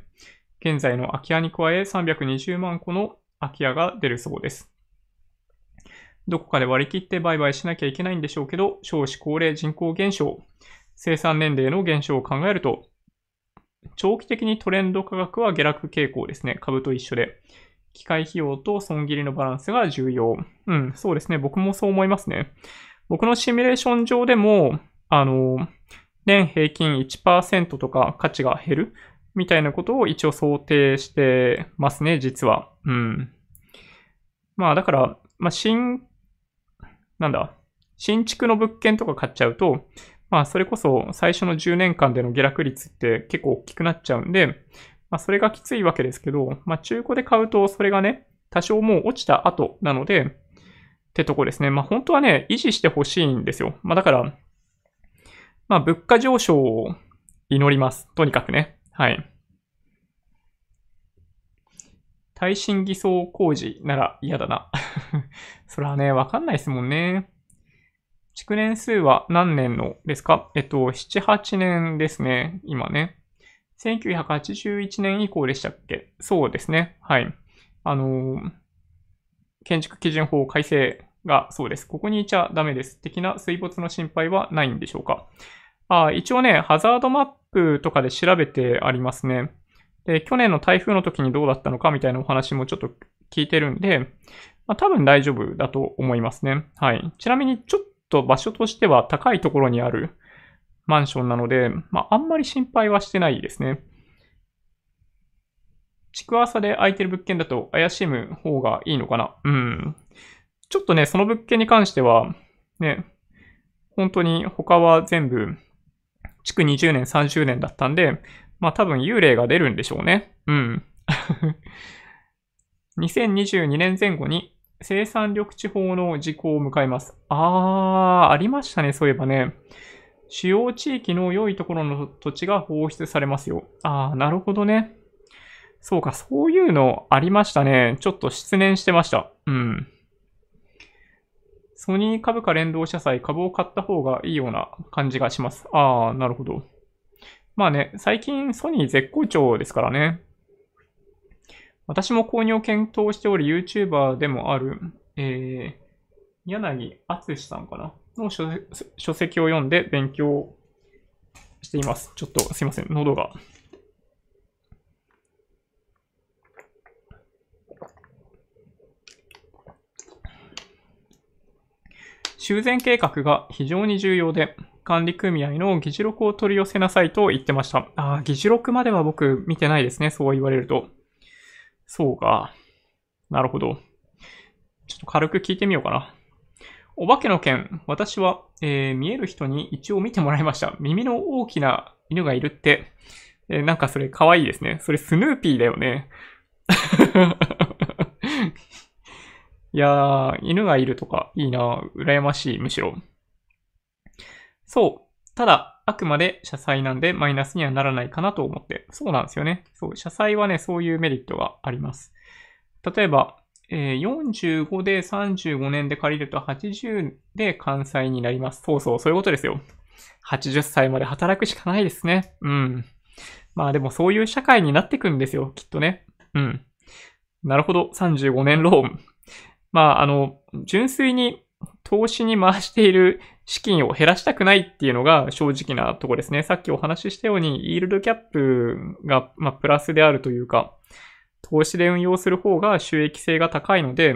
現在の空き家に加え320万個の空き家が出るそうです。どこかで割り切って売買しなきゃいけないんでしょうけど、少子高齢人口減少、生産年齢の減少を考えると、長期的にトレンド価格は下落傾向ですね。株と一緒で。機械費用と損切りのバランスが重要。うん、そうですね。僕もそう思いますね。僕のシミュレーション上でも、あの、年平均1%とか価値が減るみたいなことを一応想定してますね、実は。うん。まあだから、まあ新、なんだ、新築の物件とか買っちゃうと、まあそれこそ最初の10年間での下落率って結構大きくなっちゃうんで、まあそれがきついわけですけど、まあ中古で買うとそれがね、多少もう落ちた後なので、ってとこですね。まあ本当はね、維持してほしいんですよ。まあだから、まあ物価上昇を祈ります。とにかくね。はい。耐震偽装工事なら嫌だな。それはね、わかんないですもんね。築年数は何年のですか？えっと、7、8年ですね。今ね。1981年以降でしたっけ？そうですね。はい。あのー、建築基準法改正がそうです。ここにいちゃダメです。的な水没の心配はないんでしょうかあ一応ね、ハザードマップとかで調べてありますね。で、去年の台風の時にどうだったのかみたいなお話もちょっと聞いてるんで、まあ、多分大丈夫だと思いますね。はい。ちなみにちょっと場所としては高いところにあるマンションなので、まあ、あんまり心配はしてないですね。築浅で空いてる物件だと怪しむ方がいいのかな？うん。ちょっとね、その物件に関しては、ね、本当に他は全部、築20年、30年だったんで、まあ多分幽霊が出るんでしょうね。うん。2022年前後に生産緑地法の時効を迎えます。あー、ありましたね、そういえばね。主要地域の良いところの土地が放出されますよ。あー、なるほどね。そうか、そういうのありましたね。ちょっと失念してました。うん。ソニー株価連動社債株を買った方がいいような感じがします。あー、なるほど。まあね、最近ソニー絶好調ですからね。私も購入を検討しており、YouTuber でもある、えー、柳敦さんかな？の書書籍を読んで勉強しています。ちょっとすいません、喉が。修繕計画が非常に重要で、管理組合の議事録を取り寄せなさいと言ってました。ああ、議事録までは僕見てないですね。そう言われると。そうか。なるほど。ちょっと軽く聞いてみようかな。お化けの件、私は、えー、見える人に一応見てもらいました。耳の大きな犬がいるって、えー、なんかそれ可愛いですね。それスヌーピーだよね。いやー、犬がいるとかいいな羨ましい、むしろ。そう。ただ、あくまで社債なんでマイナスにはならないかなと思って。そうなんですよね。そう、社債はね、そういうメリットがあります。例えば、えー、45で35年で借りると80で完済になります。そうそう、そういうことですよ。80歳まで働くしかないですね。うん。まあでもそういう社会になってくんですよ、きっとね。うん。なるほど、35年ローン。まあ、あの、純粋に投資に回している資金を減らしたくないっていうのが正直なとこですね。さっきお話ししたように、イールドキャップが、ま、プラスであるというか、投資で運用する方が収益性が高いので、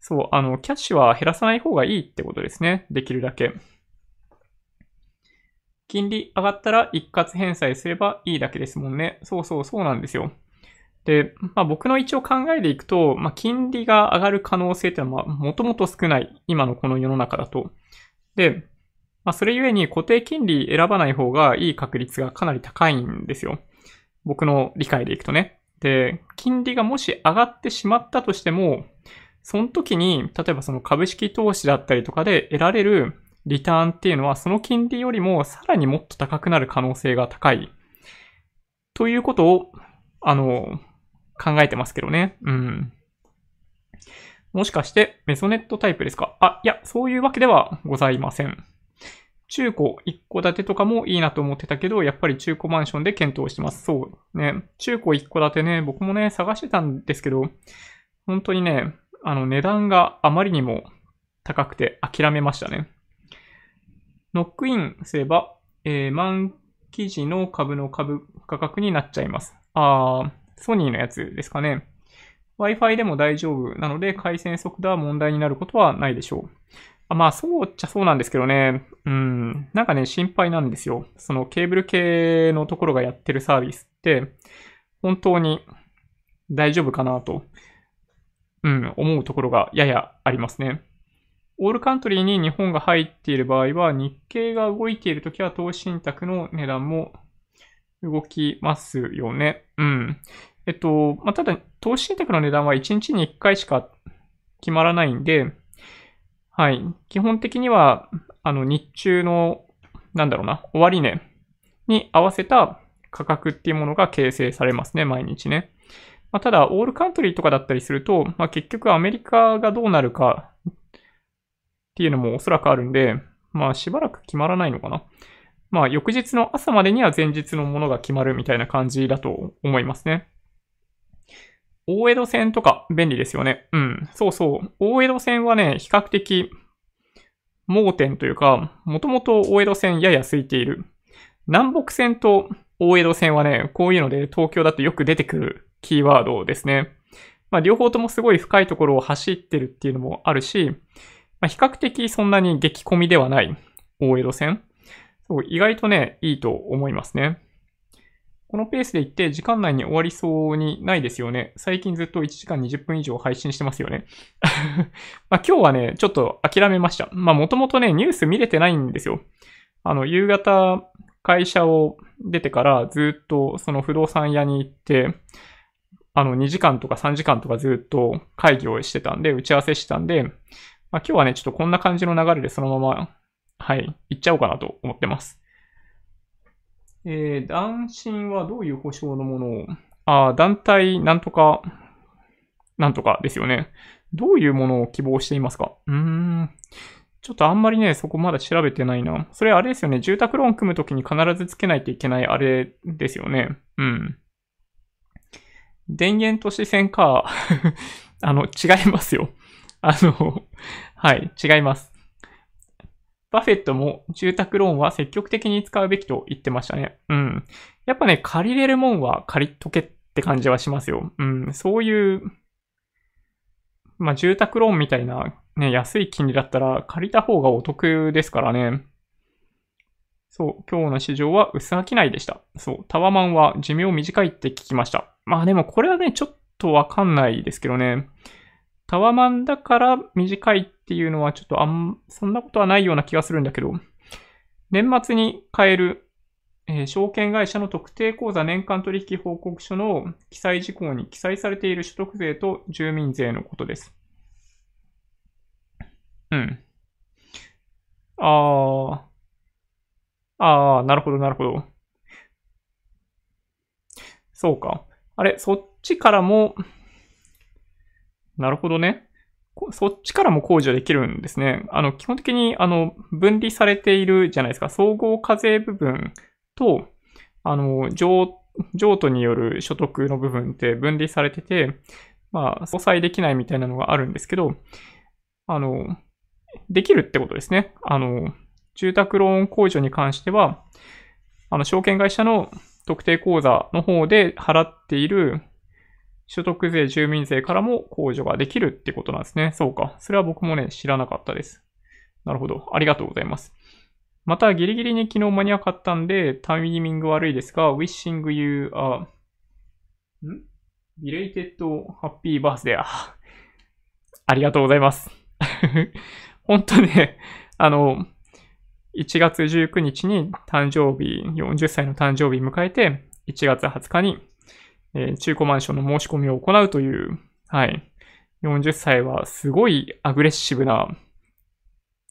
そう、あの、キャッシュは減らさない方がいいってことですね。できるだけ。金利上がったら一括返済すればいいだけですもんね。そうそうそうなんですよ。で、まあ僕の一応考えでいくと、まあ金利が上がる可能性っていうのはもともと少ない。今のこの世の中だと。で、まあそれゆえに固定金利選ばない方がいい確率がかなり高いんですよ。僕の理解でいくとね。で、金利がもし上がってしまったとしても、その時に、例えばその株式投資だったりとかで得られるリターンっていうのは、その金利よりもさらにもっと高くなる可能性が高い。ということを、あの、考えてますけどね。うん。もしかしてメソネットタイプですか？あ、いや、そういうわけではございません。中古一戸建てとかもいいなと思ってたけど、やっぱり中古マンションで検討してます。そうね。中古一戸建てね、僕もね、探してたんですけど、本当にね、あの値段があまりにも高くて諦めましたね。ノックインすればえー、満記事の株の株価格になっちゃいます。あー、ソニーのやつですかね。Wi-Fi でも大丈夫なので、回線速度は問題になることはないでしょう。あまあ、そうっちゃそうなんですけどね。うん。なんかね、心配なんですよ。そのケーブル系のところがやってるサービスって、本当に大丈夫かなと、うん、思うところがややありますね。オールカントリーに日本が入っている場合は、日経が動いているときは投資信託の値段も動きますよね。うん。えっと、まあ、ただ、投資信託の値段は1日に1回しか決まらないんで、はい。基本的には、あの、日中の、なんだろうな、終値に合わせた価格っていうものが形成されますね、毎日ね。まあ、ただ、オールカントリーとかだったりすると、まあ、結局アメリカがどうなるかっていうのもおそらくあるんで、まあ、しばらく決まらないのかな。まあ、翌日の朝までには前日のものが決まるみたいな感じだと思いますね。大江戸線とか便利ですよね。うん。そうそう。大江戸線はね、比較的盲点というか、もともと大江戸線やや空いている。南北線と大江戸線はね、こういうので東京だとよく出てくるキーワードですね。まあ両方ともすごい深いところを走ってるっていうのもあるし、まあ、比較的そんなに激混みではない大江戸線。そう、意外とね、いいと思いますね。このペースで行って時間内に終わりそうにないですよね。最近ずっと1時間20分以上配信してますよね。まあ今日はね、ちょっと諦めました。まあもともとね、ニュース見れてないんですよ。あの、夕方会社を出てからずっとその不動産屋に行って、あの2時間とか3時間とかずっと会議をしてたんで、打ち合わせしてたんで、まあ今日はね、ちょっとこんな感じの流れでそのまま、はい、行っちゃおうかなと思ってます。えー、男神はどういう保証のものを、あ団体なんとか、なんとかですよね。どういうものを希望していますか？うーん。ちょっとあんまりね、そこまだ調べてないな。それあれですよね。住宅ローン組むときに必ずつけないといけないあれですよね。うん。電源都市線か。あの、違いますよ。あの、はい、違います。バフェットも住宅ローンは積極的に使うべきと言ってましたね。うん。やっぱね、借りれるもんは借りとけって感じはしますよ。うん。そういう、まあ、住宅ローンみたいなね、安い金利だったら借りた方がお得ですからね。そう、今日の市場は薄商いでした。そう、タワマンは寿命短いって聞きました。まあでもこれはね、ちょっとわかんないですけどね。タワマンだから短いっていうのはちょっとあん、そんなことはないような気がするんだけど、年末に買える、えー、証券会社の特定口座年間取引報告書の記載事項に記載されている所得税と住民税のことです。うん。ああ。ああ、なるほど、なるほど。そうか。あれ、そっちからも、なるほどね。そっちからも控除できるんですね。あの、基本的に、あの、分離されているじゃないですか。総合課税部分と、あの、譲、譲渡による所得の部分って分離されてて、まあ、相殺できないみたいなのがあるんですけど、あの、できるってことですね。あの、住宅ローン控除に関しては、あの、証券会社の特定口座の方で払っている所得税、住民税からも控除ができるってことなんですね。そうか。それは僕もね、知らなかったです。なるほど。ありがとうございます。また、ギリギリに昨日間に合わかったんで、タイミング悪いですが、wishing you a ん？belated happy birthday. ありがとうございます。本当ね、あの、1月19日に誕生日、40歳の誕生日迎えて、1月20日にえ、中古マンションの申し込みを行うという、はい。40歳はすごいアグレッシブな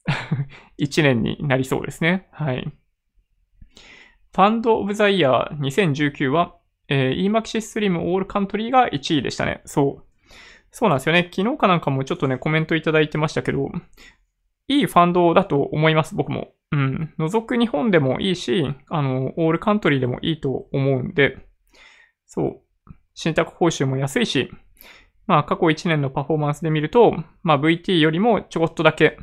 1年になりそうですね。はい。ファンドオブザイヤー2019は、えー、EMAXIS Slim All Country が1位でしたね。そう。そうなんですよね。昨日かなんかもちょっとね、コメントいただいてましたけど、いいファンドだと思います、僕も。うん。覗く日本でもいいし、あの、オールカントリーでもいいと思うんで、そう。信託報酬も安いし、まあ過去1年のパフォーマンスで見ると、まあ VT よりもちょこっとだけ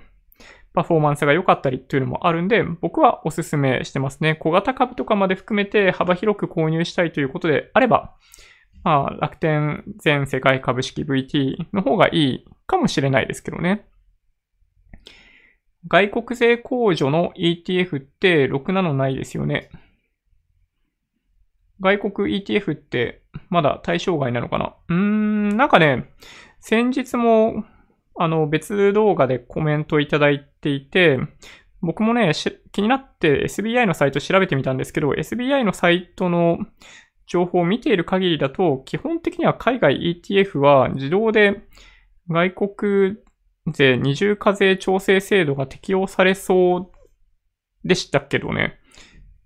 パフォーマンスが良かったりっていうのもあるんで、僕はおすすめしてますね。小型株とかまで含めて幅広く購入したいということであれば、まあ、楽天全世界株式 VT の方がいいかもしれないですけどね。外国税控除の ETF って67ないですよね。外国 ETF ってまだ対象外なのかな？うーん、なんかね、先日もあの別動画でコメントいただいていて、僕もね、気になって SBI のサイト調べてみたんですけど、SBI のサイトの情報を見ている限りだと、基本的には海外 ETF は自動で外国税二重課税調整制度が適用されそうでしたけどね。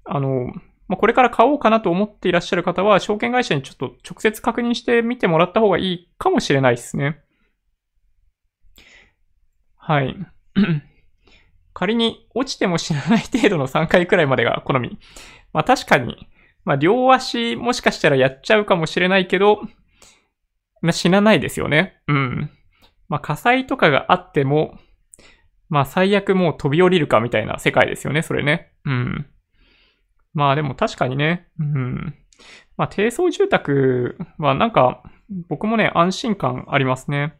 あの、まあ、これから買おうかなと思っていらっしゃる方は、証券会社にちょっと直接確認してみてもらった方がいいかもしれないですね。はい。仮に落ちても死なない程度の3回くらいまでが好み。まあ確かに、まあ両足もしかしたらやっちゃうかもしれないけど、まあ死なないですよね。うん。まあ火災とかがあっても、まあ最悪もう飛び降りるかみたいな世界ですよね、それね。うん。まあでも確かにね、うん。まあ低層住宅はなんか僕もね、安心感ありますね。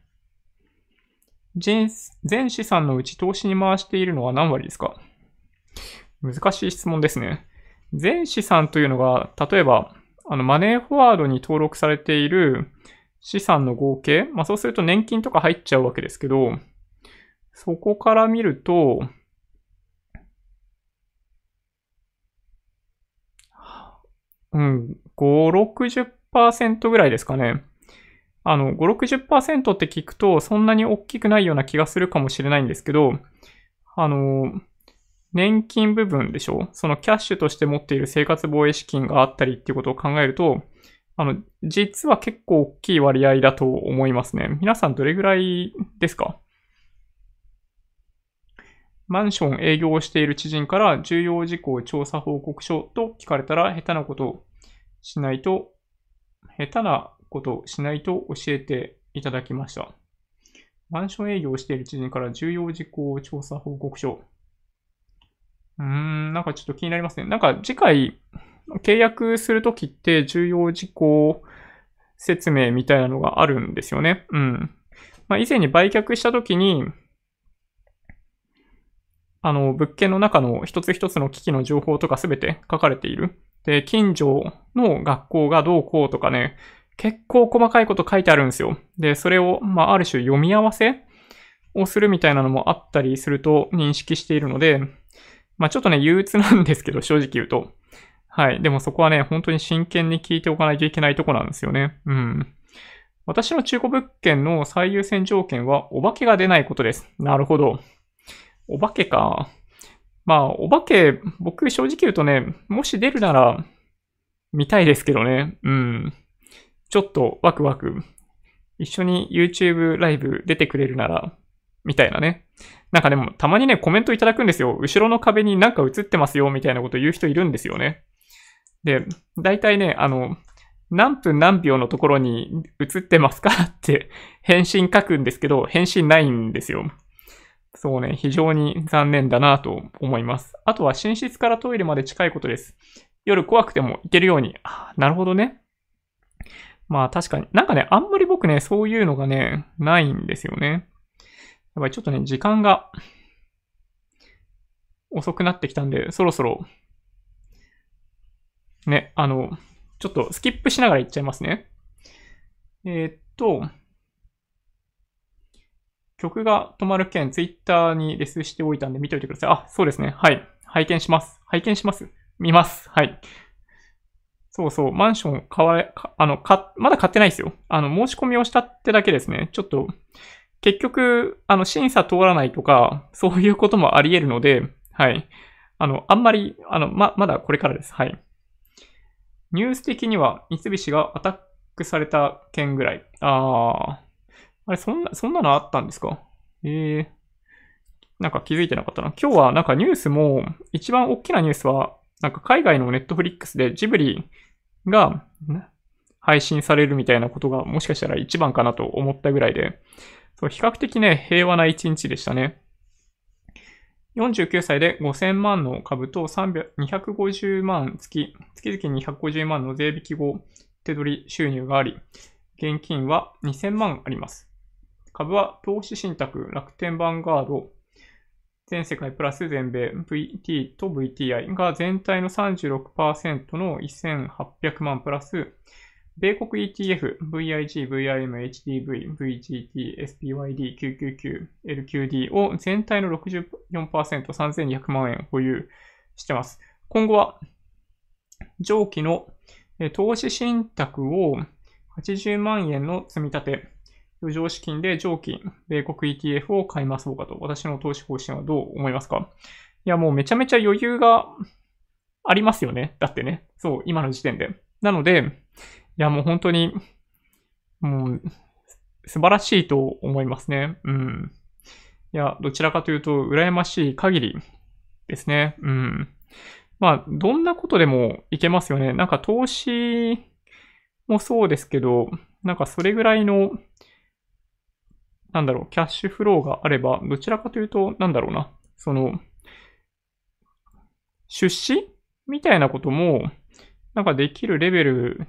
全資産のうち投資に回しているのは何割ですか？難しい質問ですね。全資産というのが、例えば、あの、マネーフォワードに登録されている資産の合計、まあそうすると年金とか入っちゃうわけですけど、そこから見ると、うん、5、60%ぐらいですかね。あの、5、60%って聞くとそんなに大きくないような気がするかもしれないんですけど、あの、年金部分でしょ？そのキャッシュとして持っている生活防衛資金があったりっていうことを考えると、あの、実は結構大きい割合だと思いますね。皆さんどれぐらいですか？マンション営業をしている知人から重要事項調査報告書と聞かれたら下手なことをしないと、下手なことをしないと教えていただきました。マンション営業をしている知人から重要事項調査報告書。うーん、なんかちょっと気になりますね。なんか次回契約するときって重要事項説明みたいなのがあるんですよね。うん。まあ、以前に売却したときに、あの、物件の中の一つ一つの機器の情報とかすべて書かれている。で、近所の学校がどうこうとかね、結構細かいこと書いてあるんですよ。で、それを、まあ、ある種読み合わせをするみたいなのもあったりすると認識しているので、まあ、ちょっとね、憂鬱なんですけど、正直言うと。はい。でもそこはね、本当に真剣に聞いておかないといけないとこなんですよね。うん。私の中古物件の最優先条件は、お化けが出ないことです。なるほど。お化けか。まあ、お化け、僕正直言うとね、もし出るなら、見たいですけどね。うん。ちょっとワクワク。一緒に YouTube ライブ出てくれるなら、みたいなね。なんかでも、たまにね、コメントいただくんですよ。後ろの壁になんか映ってますよ、みたいなこと言う人いるんですよね。で、大体ね、あの、何分何秒のところに映ってますかって返信書くんですけど、返信ないんですよ。そうね、非常に残念だなと思います。あとは寝室からトイレまで近いことです。夜怖くても行けるように。あなるほどね。まあ確かに。なんかね、あんまり僕ね、そういうのがね、ないんですよね。やっぱりちょっとね、時間が遅くなってきたんで、そろそろ、ね、あの、ちょっとスキップしながら行っちゃいますね。えー、っと、曲が止まる件、ツイッターにレスしておいたんで見ておいてください。あ、そうですね。はい。拝見します。拝見します。見ます。はい。そうそう、マンション買われ、あの、か、まだ買ってないですよ。あの、申し込みをしたってだけですね。ちょっと、結局、あの、審査通らないとか、そういうこともあり得るので、はい。あの、あんまり、あの、ま、まだこれからです。はい。ニュース的には、三菱がアタックされた件ぐらい。あー。あれ、そんな、そんなのあったんですか？ええー、なんか気づいてなかったな。今日はなんかニュースも、一番大きなニュースは、なんか海外のネットフリックスでジブリが配信されるみたいなことがもしかしたら一番かなと思ったぐらいで、そう比較的ね、平和な一日でしたね。49歳で5000万の株と250万月、月々250万の税引き後手取り収入があり、現金は2000万あります。株は投資信託、楽天ヴァンガード、全世界プラス全米 VT と VTI が全体の36%の1800万プラス、米国 ETF、VIG、VIM、HDV、VGT、SPYD、999、LQD を全体の64%、3200万円保有してます。今後は、上記の投資信託を80万円の積み立て、余剰資金で上記、米国 ETF を買いますかと、私の投資方針はどう思いますか？いや、もうめちゃめちゃ余裕がありますよね。だってね。そう、今の時点で。なので、いや、もう本当に、もう、素晴らしいと思いますね。うん。いや、どちらかというと、羨ましい限りですね。うん。まあ、どんなことでもいけますよね。なんか投資もそうですけど、なんかそれぐらいの、なんだろう、キャッシュフローがあれば、どちらかというと、なんだろうな、その、出資みたいなことも、なんかできるレベル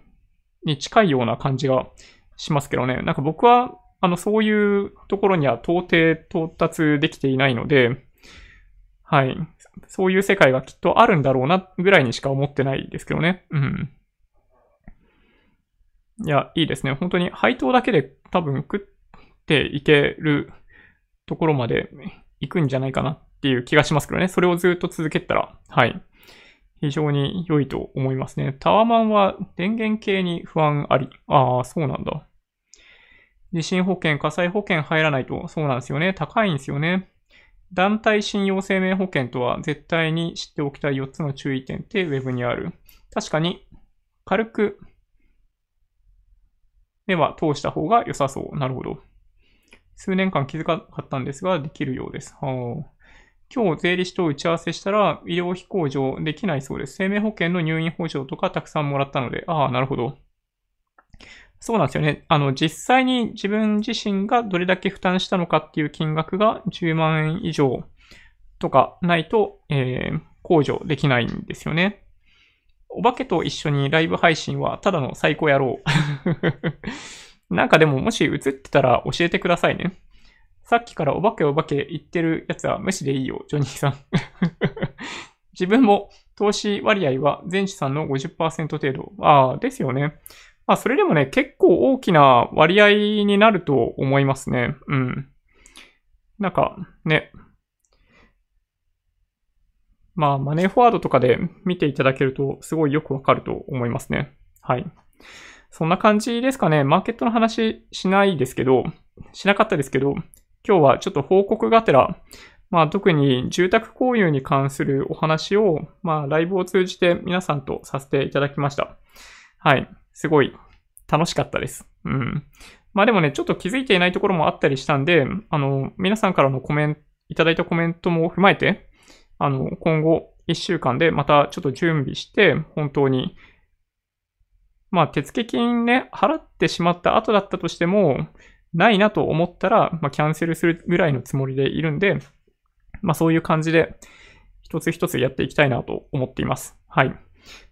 に近いような感じがしますけどね。なんか僕は、あの、そういうところには到底到達できていないので、はい。そういう世界がきっとあるんだろうな、ぐらいにしか思ってないですけどね。うん。いや、いいですね。本当に配当だけで多分食っていけるところまで行くんじゃないかなっていう気がしますけどね。それをずっと続けたら、はい。非常に良いと思いますね。タワマンは電源系に不安あり。ああ、そうなんだ。地震保険、火災保険入らないと、そうなんですよね。高いんですよね。団体信用生命保険とは絶対に知っておきたい4つの注意点って Web にある。確かに、軽く目は通した方が良さそう。なるほど。数年間気づかなかったんですが、できるようです。はあ今日税理士と打ち合わせしたら、医療費控除できないそうです。生命保険の入院補助とかたくさんもらったので、ああ、なるほど。そうなんですよね。あの、実際に自分自身がどれだけ負担したのかっていう金額が10万円以上とかないと、えー、控除できないんですよね。お化けと一緒にライブ配信はただの最高野郎。なんかでももし映ってたら教えてくださいね。さっきからお化けお化け言ってるやつは無視でいいよ、ジョニーさん。自分も投資割合は全資産の50%程度。ああ、ですよね。まあ、それでもね、結構大きな割合になると思いますね。うん。なんか、ね。まあ、マネーフォワードとかで見ていただけると、すごいよくわかると思いますね。はい。そんな感じですかね。マーケットの話しないですけど、しなかったですけど、今日はちょっと報告がてら、まあ特に住宅購入に関するお話を、まあライブを通じて皆さんとさせていただきました。はい。すごい楽しかったです。うん。まあでもね、ちょっと気づいていないところもあったりしたんで、あの、皆さんからのコメント、いただいたコメントも踏まえて、あの、今後1週間でまたちょっと準備して、本当に、まあ手付金ね、払ってしまった後だったとしても、ないなと思ったら、まあ、キャンセルするぐらいのつもりでいるんで、まあ、そういう感じで、一つ一つやっていきたいなと思っています。はい。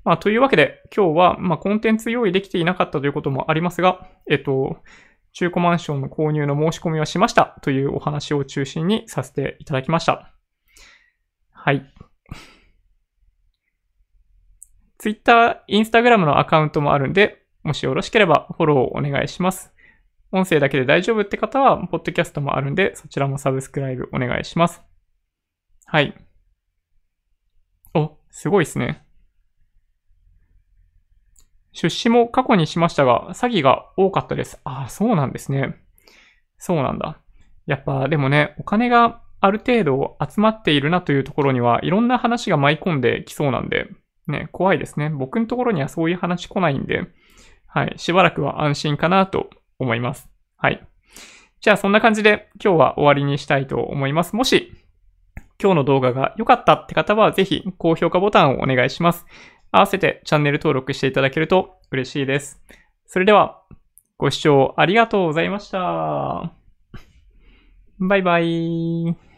まあ、というわけで、今日は、まあ、コンテンツ用意できていなかったということもありますが、えっと、中古マンションの購入の申し込みをしましたというお話を中心にさせていただきました。はい。Twitter、Instagram のアカウントもあるんで、もしよろしければフォローをお願いします。音声だけで大丈夫って方は、ポッドキャストもあるんで、そちらもサブスクライブお願いします。はい。お、すごいですね。出資も過去にしましたが、詐欺が多かったです。ああ、そうなんですね。そうなんだ。やっぱ、でもね、お金がある程度集まっているなというところには、いろんな話が舞い込んできそうなんで、ね、怖いですね。僕のところにはそういう話来ないんで、はい、しばらくは安心かなと思います。はい。じゃあそんな感じで今日は終わりにしたいと思います。もし今日の動画が良かったって方はぜひ高評価ボタンをお願いします。合わせてチャンネル登録していただけると嬉しいです。それではご視聴ありがとうございました。バイバイ。